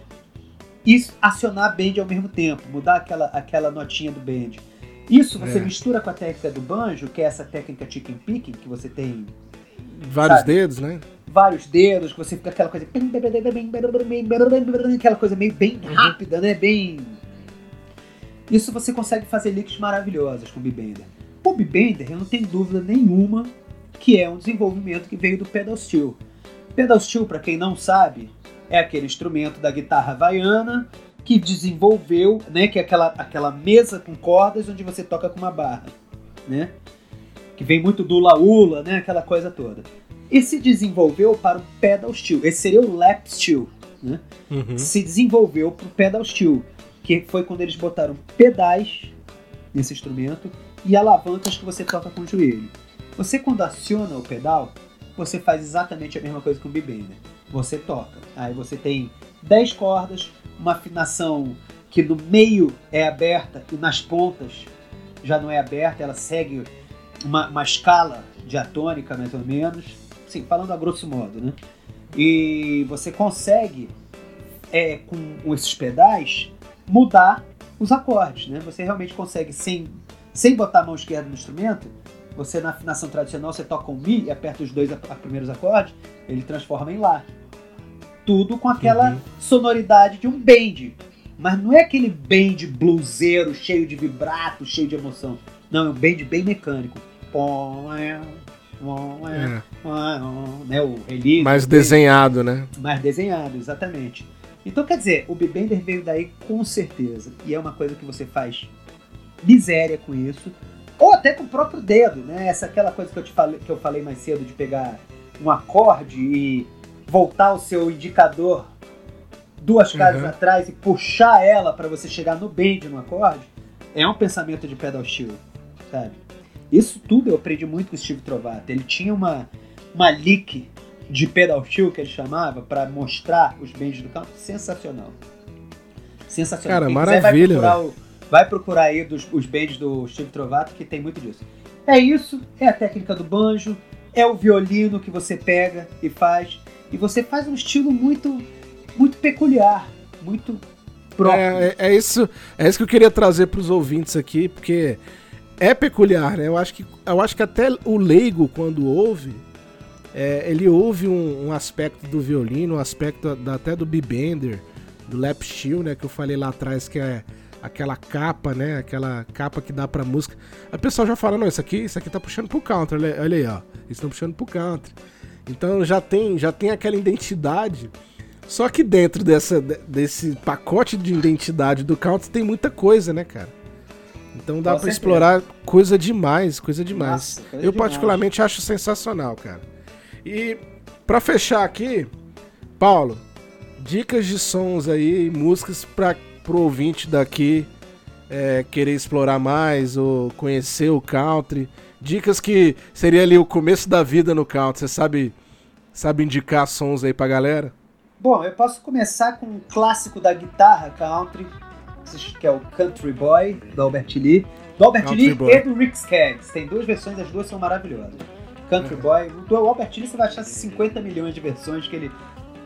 [SPEAKER 2] e acionar bend ao mesmo tempo, mudar aquela, aquela notinha do bend. Isso você é. mistura com a técnica do banjo, que é essa técnica chicken picking, que você tem.
[SPEAKER 1] Vários sabe? dedos, né?
[SPEAKER 2] Vários dedos, que você fica aquela coisa. Aquela coisa meio bem uhum. rápida, né? Bem. Isso você consegue fazer licks maravilhosas com o B-Bender. O B-Bender, eu não tenho dúvida nenhuma que é um desenvolvimento que veio do pedal steel. Pedal steel, para quem não sabe, é aquele instrumento da guitarra havaiana que desenvolveu, né, que é aquela, aquela mesa com cordas onde você toca com uma barra, né? Que vem muito do laula, né, aquela coisa toda. E se desenvolveu para o pedal steel. Esse seria o lap steel, né? Uhum. Se desenvolveu para o pedal steel, que foi quando eles botaram pedais nesse instrumento e alavancas que você toca com o joelho. Você quando aciona o pedal, você faz exatamente a mesma coisa que o bebender. Você toca. Aí você tem 10 cordas, uma afinação que no meio é aberta e nas pontas já não é aberta, ela segue uma, uma escala diatônica mais ou menos, sim, falando a grosso modo, né? E você consegue, é, com esses pedais, mudar os acordes, né? Você realmente consegue, sem, sem botar a mão esquerda no instrumento, você na afinação tradicional, você toca um Mi e aperta os dois primeiros acordes, ele transforma em Lá tudo com aquela uhum. sonoridade de um band. Mas não é aquele band bluseiro, cheio de vibrato, cheio de emoção. Não, é um band bem mecânico. É. Né, o release,
[SPEAKER 1] mais desenhado, né?
[SPEAKER 2] Mais desenhado, exatamente. Então, quer dizer, o B-Bender veio daí com certeza. E é uma coisa que você faz miséria com isso. Ou até com o próprio dedo, né? Essa aquela coisa que eu, te falei, que eu falei mais cedo de pegar um acorde e voltar o seu indicador duas casas uhum. atrás e puxar ela para você chegar no bend no acorde, é um pensamento de pedal steel, sabe? Isso tudo eu aprendi muito com o Steve Trovato. Ele tinha uma, uma lick de pedal steel que ele chamava para mostrar os bends do campo, sensacional. Sensacional.
[SPEAKER 1] Cara, Quem maravilha.
[SPEAKER 2] Quiser, vai, procurar aí dos, os bends do Steve Trovato que tem muito disso. É isso, é a técnica do banjo, é o violino que você pega e faz. E você faz um estilo muito, muito peculiar, muito próprio.
[SPEAKER 1] É, é, é isso, é isso que eu queria trazer para os ouvintes aqui, porque é peculiar, né? Eu acho que, eu acho que até o leigo, quando ouve, é, ele ouve um, um, aspecto do violino, um aspecto até do bebender, do lap steel, né? Que eu falei lá atrás, que é aquela capa, né? Aquela capa que dá pra música. A pessoa já fala, não, isso aqui, isso aqui tá puxando pro country, olha, olha aí, ó. Eles estão puxando pro country. Então já tem, já tem aquela identidade. Só que dentro dessa, desse pacote de identidade do Country tem muita coisa, né, cara? Então dá para explorar coisa demais, coisa demais. Nossa, coisa Eu demais. particularmente acho sensacional, cara. E para fechar aqui, Paulo, dicas de sons aí, músicas para pro ouvinte daqui é, querer explorar mais ou conhecer o country. Dicas que seria ali o começo da vida no country. Você sabe, sabe indicar sons aí pra galera?
[SPEAKER 2] Bom, eu posso começar com um clássico da guitarra country, que é o Country Boy, do Albert Lee. Do Albert Country Lee Boy. e do Rick Skaggs. Tem duas versões, as duas são maravilhosas. Country uhum. Boy. Do Albert Lee você vai achar 50 milhões de versões, que ele.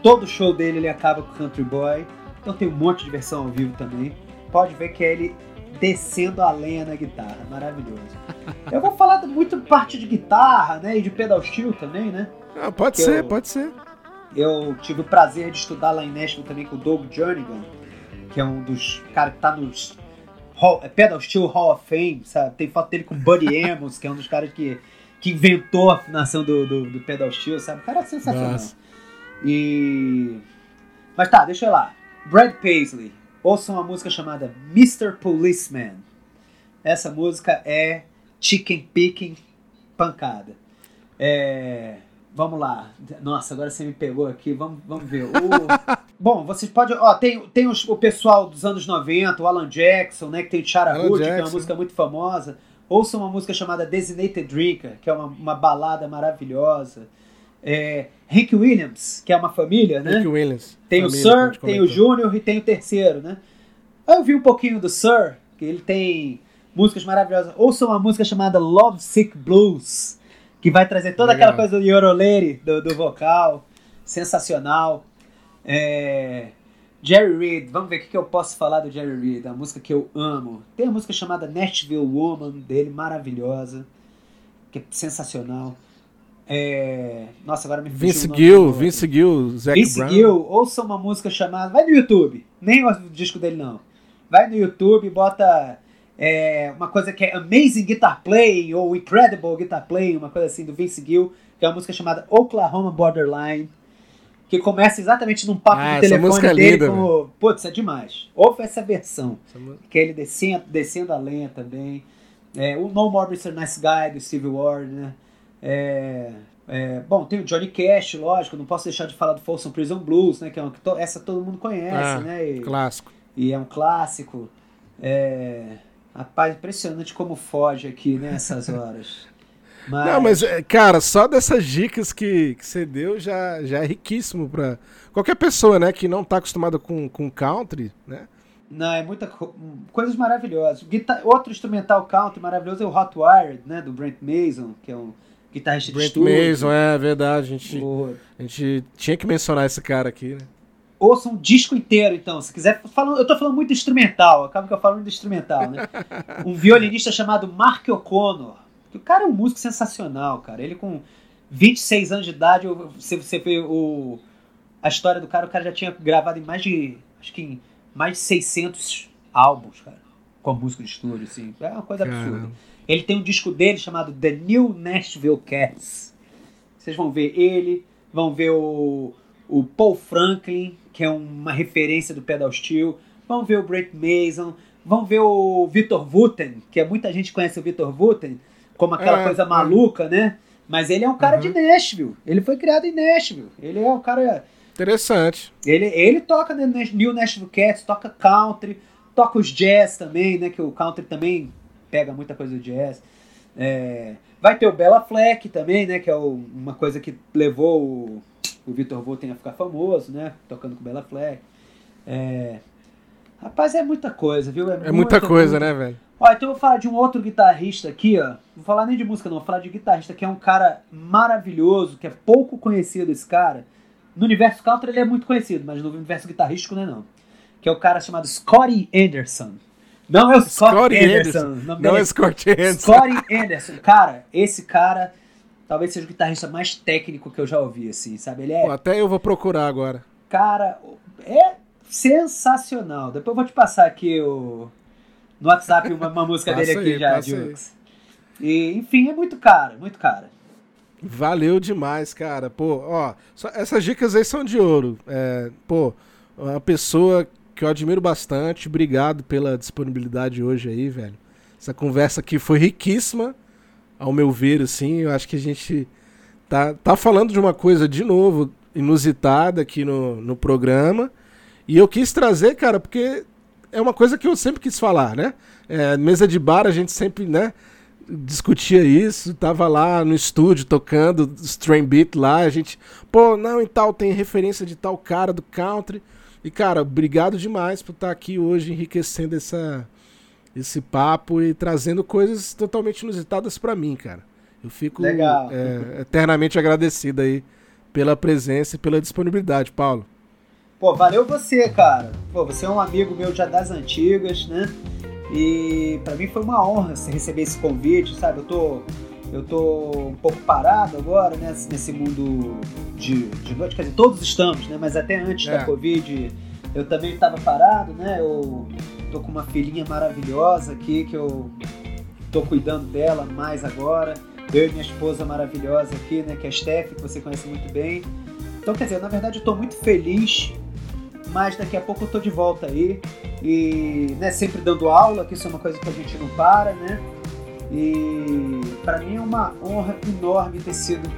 [SPEAKER 2] Todo show dele ele acaba com Country Boy. Então tem um monte de versão ao vivo também. Pode ver que é ele descendo a lenha na guitarra. Maravilhoso. Eu vou falar muito parte de guitarra, né? E de pedal steel também, né?
[SPEAKER 1] Ah, pode ser, eu, pode ser.
[SPEAKER 2] Eu tive o prazer de estudar lá em Nashville também com o Doug Jernigan, que é um dos caras que tá nos Hall, é Pedal Steel Hall of Fame, sabe? Tem foto dele com Buddy Amos, que é um dos caras que, que inventou a afinação do, do, do Pedal Steel, sabe? O cara é sensacional. Nossa. E... Mas tá, deixa eu lá. Brad Paisley. Ouçam uma música chamada Mr. Policeman. Essa música é chicken picking pancada. É... Vamos lá. Nossa, agora você me pegou aqui. Vamos, vamos ver. O... Bom, vocês podem. Ó, tem, tem os, o pessoal dos anos 90, o Alan Jackson, né? Que tem Chara Hood, que é uma música muito famosa. Ouça uma música chamada Designated Drinker, que é uma, uma balada maravilhosa. É, Hank Williams, que é uma família, né?
[SPEAKER 1] Hank Williams.
[SPEAKER 2] Tem família, o Sir, tem o Júnior e tem o terceiro, né? Eu vi um pouquinho do Sir, que ele tem músicas maravilhosas. Ouça uma música chamada Love Sick Blues que vai trazer toda Legal. aquela coisa do Yorolere, do, do vocal, sensacional. É... Jerry Reed, vamos ver o que eu posso falar do Jerry Reed, a música que eu amo. Tem a música chamada Nashville Woman dele, maravilhosa, que é sensacional. É... Nossa, agora me
[SPEAKER 1] Vince Gill, Vince Gill, Zac
[SPEAKER 2] Vince Brown. Gill, ouça uma música chamada. Vai no YouTube, nem o disco dele não. Vai no YouTube, bota é, uma coisa que é Amazing Guitar Playing ou Incredible Guitar Playing, uma coisa assim do Vince Gill, que é uma música chamada Oklahoma Borderline, que começa exatamente num papo ah, de telefone é dele linda, como, putz, é demais. Ouve essa versão, que é ele descendo, descendo a lenha também. É, o No More Mr. Nice Guy do Steve Ward, né? É, é, bom, tem o Johnny Cash, lógico, não posso deixar de falar do Folsom Prison Blues, né? Que é uma, que to, essa todo mundo conhece, ah, né? E,
[SPEAKER 1] clássico.
[SPEAKER 2] E é um clássico. É, Rapaz, impressionante como foge aqui nessas né, horas.
[SPEAKER 1] Mas... Não, mas, é, cara, só dessas dicas que, que você deu já, já é riquíssimo pra qualquer pessoa, né, que não tá acostumada com, com country, né?
[SPEAKER 2] Não, é muita co coisas maravilhosas. Guitar outro instrumental country maravilhoso é o Hot Wired, né, do Brent Mason, que é um guitarrista
[SPEAKER 1] Brent
[SPEAKER 2] de estúdio.
[SPEAKER 1] Mason, é verdade. A gente, a gente tinha que mencionar esse cara aqui, né?
[SPEAKER 2] ouça um disco inteiro, então. Se quiser. Falando, eu tô falando muito instrumental, acaba que eu falo muito instrumental, né? Um violinista chamado Mark O'Connor. O cara é um músico sensacional, cara. Ele com 26 anos de idade, você, você vê o, a história do cara, o cara já tinha gravado em mais de. Acho que em mais de 600 álbuns, cara. Com música de estúdio, assim. É uma coisa Caramba. absurda. Ele tem um disco dele chamado The New Nashville Cats. Vocês vão ver ele, vão ver o, o Paul Franklin, que é uma referência do pedal steel. Vamos ver o Brent Mason. Vamos ver o Victor Wooten, que é, muita gente conhece o Victor Wooten como aquela é, coisa é. maluca, é. né? Mas ele é um cara uhum. de Nashville. Ele foi criado em Nashville. Ele é um cara.
[SPEAKER 1] Interessante.
[SPEAKER 2] Ele, ele toca New Nashville Cats, toca country, toca os jazz também, né? Que o country também pega muita coisa do jazz. É, vai ter o Bella Fleck também, né? Que é o, uma coisa que levou o, o Vitor Volten a ficar famoso, né? Tocando com Bela Fleck. É... Rapaz, é muita coisa, viu?
[SPEAKER 1] É, é muita, muita, coisa, né, velho?
[SPEAKER 2] Ó, então eu vou falar de um outro guitarrista aqui, ó. Não vou falar nem de música, não. Vou falar de guitarrista, que é um cara maravilhoso, que é pouco conhecido esse cara. No universo country ele é muito conhecido, mas no universo guitarrístico não é não. Que é o cara chamado Scotty Anderson. Não é o Scott Scotty Anderson. Anderson.
[SPEAKER 1] Não é o Scott Anderson.
[SPEAKER 2] Scotty Anderson. Cara, esse cara talvez seja o guitarrista mais técnico que eu já ouvi, assim, sabe? Ele é.
[SPEAKER 1] Pô, até eu vou procurar agora.
[SPEAKER 2] Cara, é sensacional. Depois eu vou te passar aqui o, no WhatsApp uma, uma música dele aqui aí, já, Jux. E, enfim, é muito cara, muito cara.
[SPEAKER 1] Valeu demais, cara. Pô, ó, essas dicas aí são de ouro. É, pô, uma pessoa que eu admiro bastante. Obrigado pela disponibilidade hoje aí, velho. Essa conversa aqui foi riquíssima ao meu ver, assim, eu acho que a gente tá, tá falando de uma coisa, de novo, inusitada aqui no, no programa. E eu quis trazer, cara, porque é uma coisa que eu sempre quis falar, né? É, mesa de bar, a gente sempre, né? discutia isso, tava lá no estúdio tocando Strain Beat lá, a gente, pô, não, e tal, tem referência de tal cara do country. E cara, obrigado demais por estar aqui hoje enriquecendo essa esse papo e trazendo coisas totalmente inusitadas para mim, cara. Eu fico é, eternamente agradecido aí pela presença e pela disponibilidade, Paulo.
[SPEAKER 2] Pô, valeu você, cara. Pô, você é um amigo meu já das antigas, né? E para mim foi uma honra receber esse convite, sabe? Eu tô, eu tô um pouco parado agora, né? Nesse mundo de, de noite, quer dizer, todos estamos, né? Mas até antes é. da Covid eu também estava parado, né? Eu tô com uma filhinha maravilhosa aqui que eu tô cuidando dela mais agora. Eu e minha esposa maravilhosa aqui, né? Que é a Steph, que você conhece muito bem. Então, quer dizer, na verdade eu tô muito feliz mas daqui a pouco eu tô de volta aí e né, sempre dando aula, que isso é uma coisa que a gente não para, né? E para mim é uma honra enorme ter sido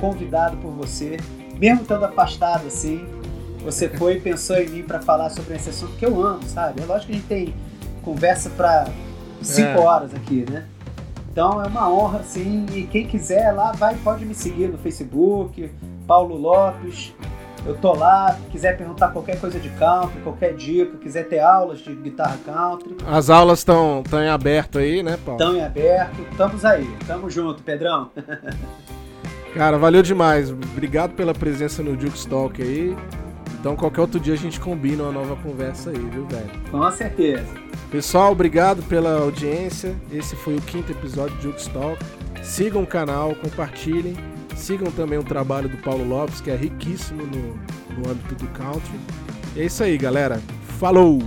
[SPEAKER 2] convidado por você, mesmo estando afastado assim. Você foi e pensou em mim para falar sobre esse assunto que eu amo, sabe? É lógico que a gente tem conversa para cinco é. horas aqui, né? Então é uma honra, sim. E quem quiser lá, vai, pode me seguir no Facebook, Paulo Lopes. Eu tô lá, quiser perguntar qualquer coisa de country, qualquer dica, quiser ter aulas de guitarra country.
[SPEAKER 1] As aulas estão em aberto aí, né, Paulo?
[SPEAKER 2] Estão em aberto, estamos aí. Tamo junto, Pedrão.
[SPEAKER 1] Cara, valeu demais. Obrigado pela presença no Duke Talk aí. Então, qualquer outro dia a gente combina uma nova conversa aí, viu, velho?
[SPEAKER 2] Com certeza.
[SPEAKER 1] Pessoal, obrigado pela audiência. Esse foi o quinto episódio do Duke Talk. Sigam o canal, compartilhem. Sigam também o trabalho do Paulo Lopes, que é riquíssimo no, no âmbito do country. É isso aí, galera. Falou!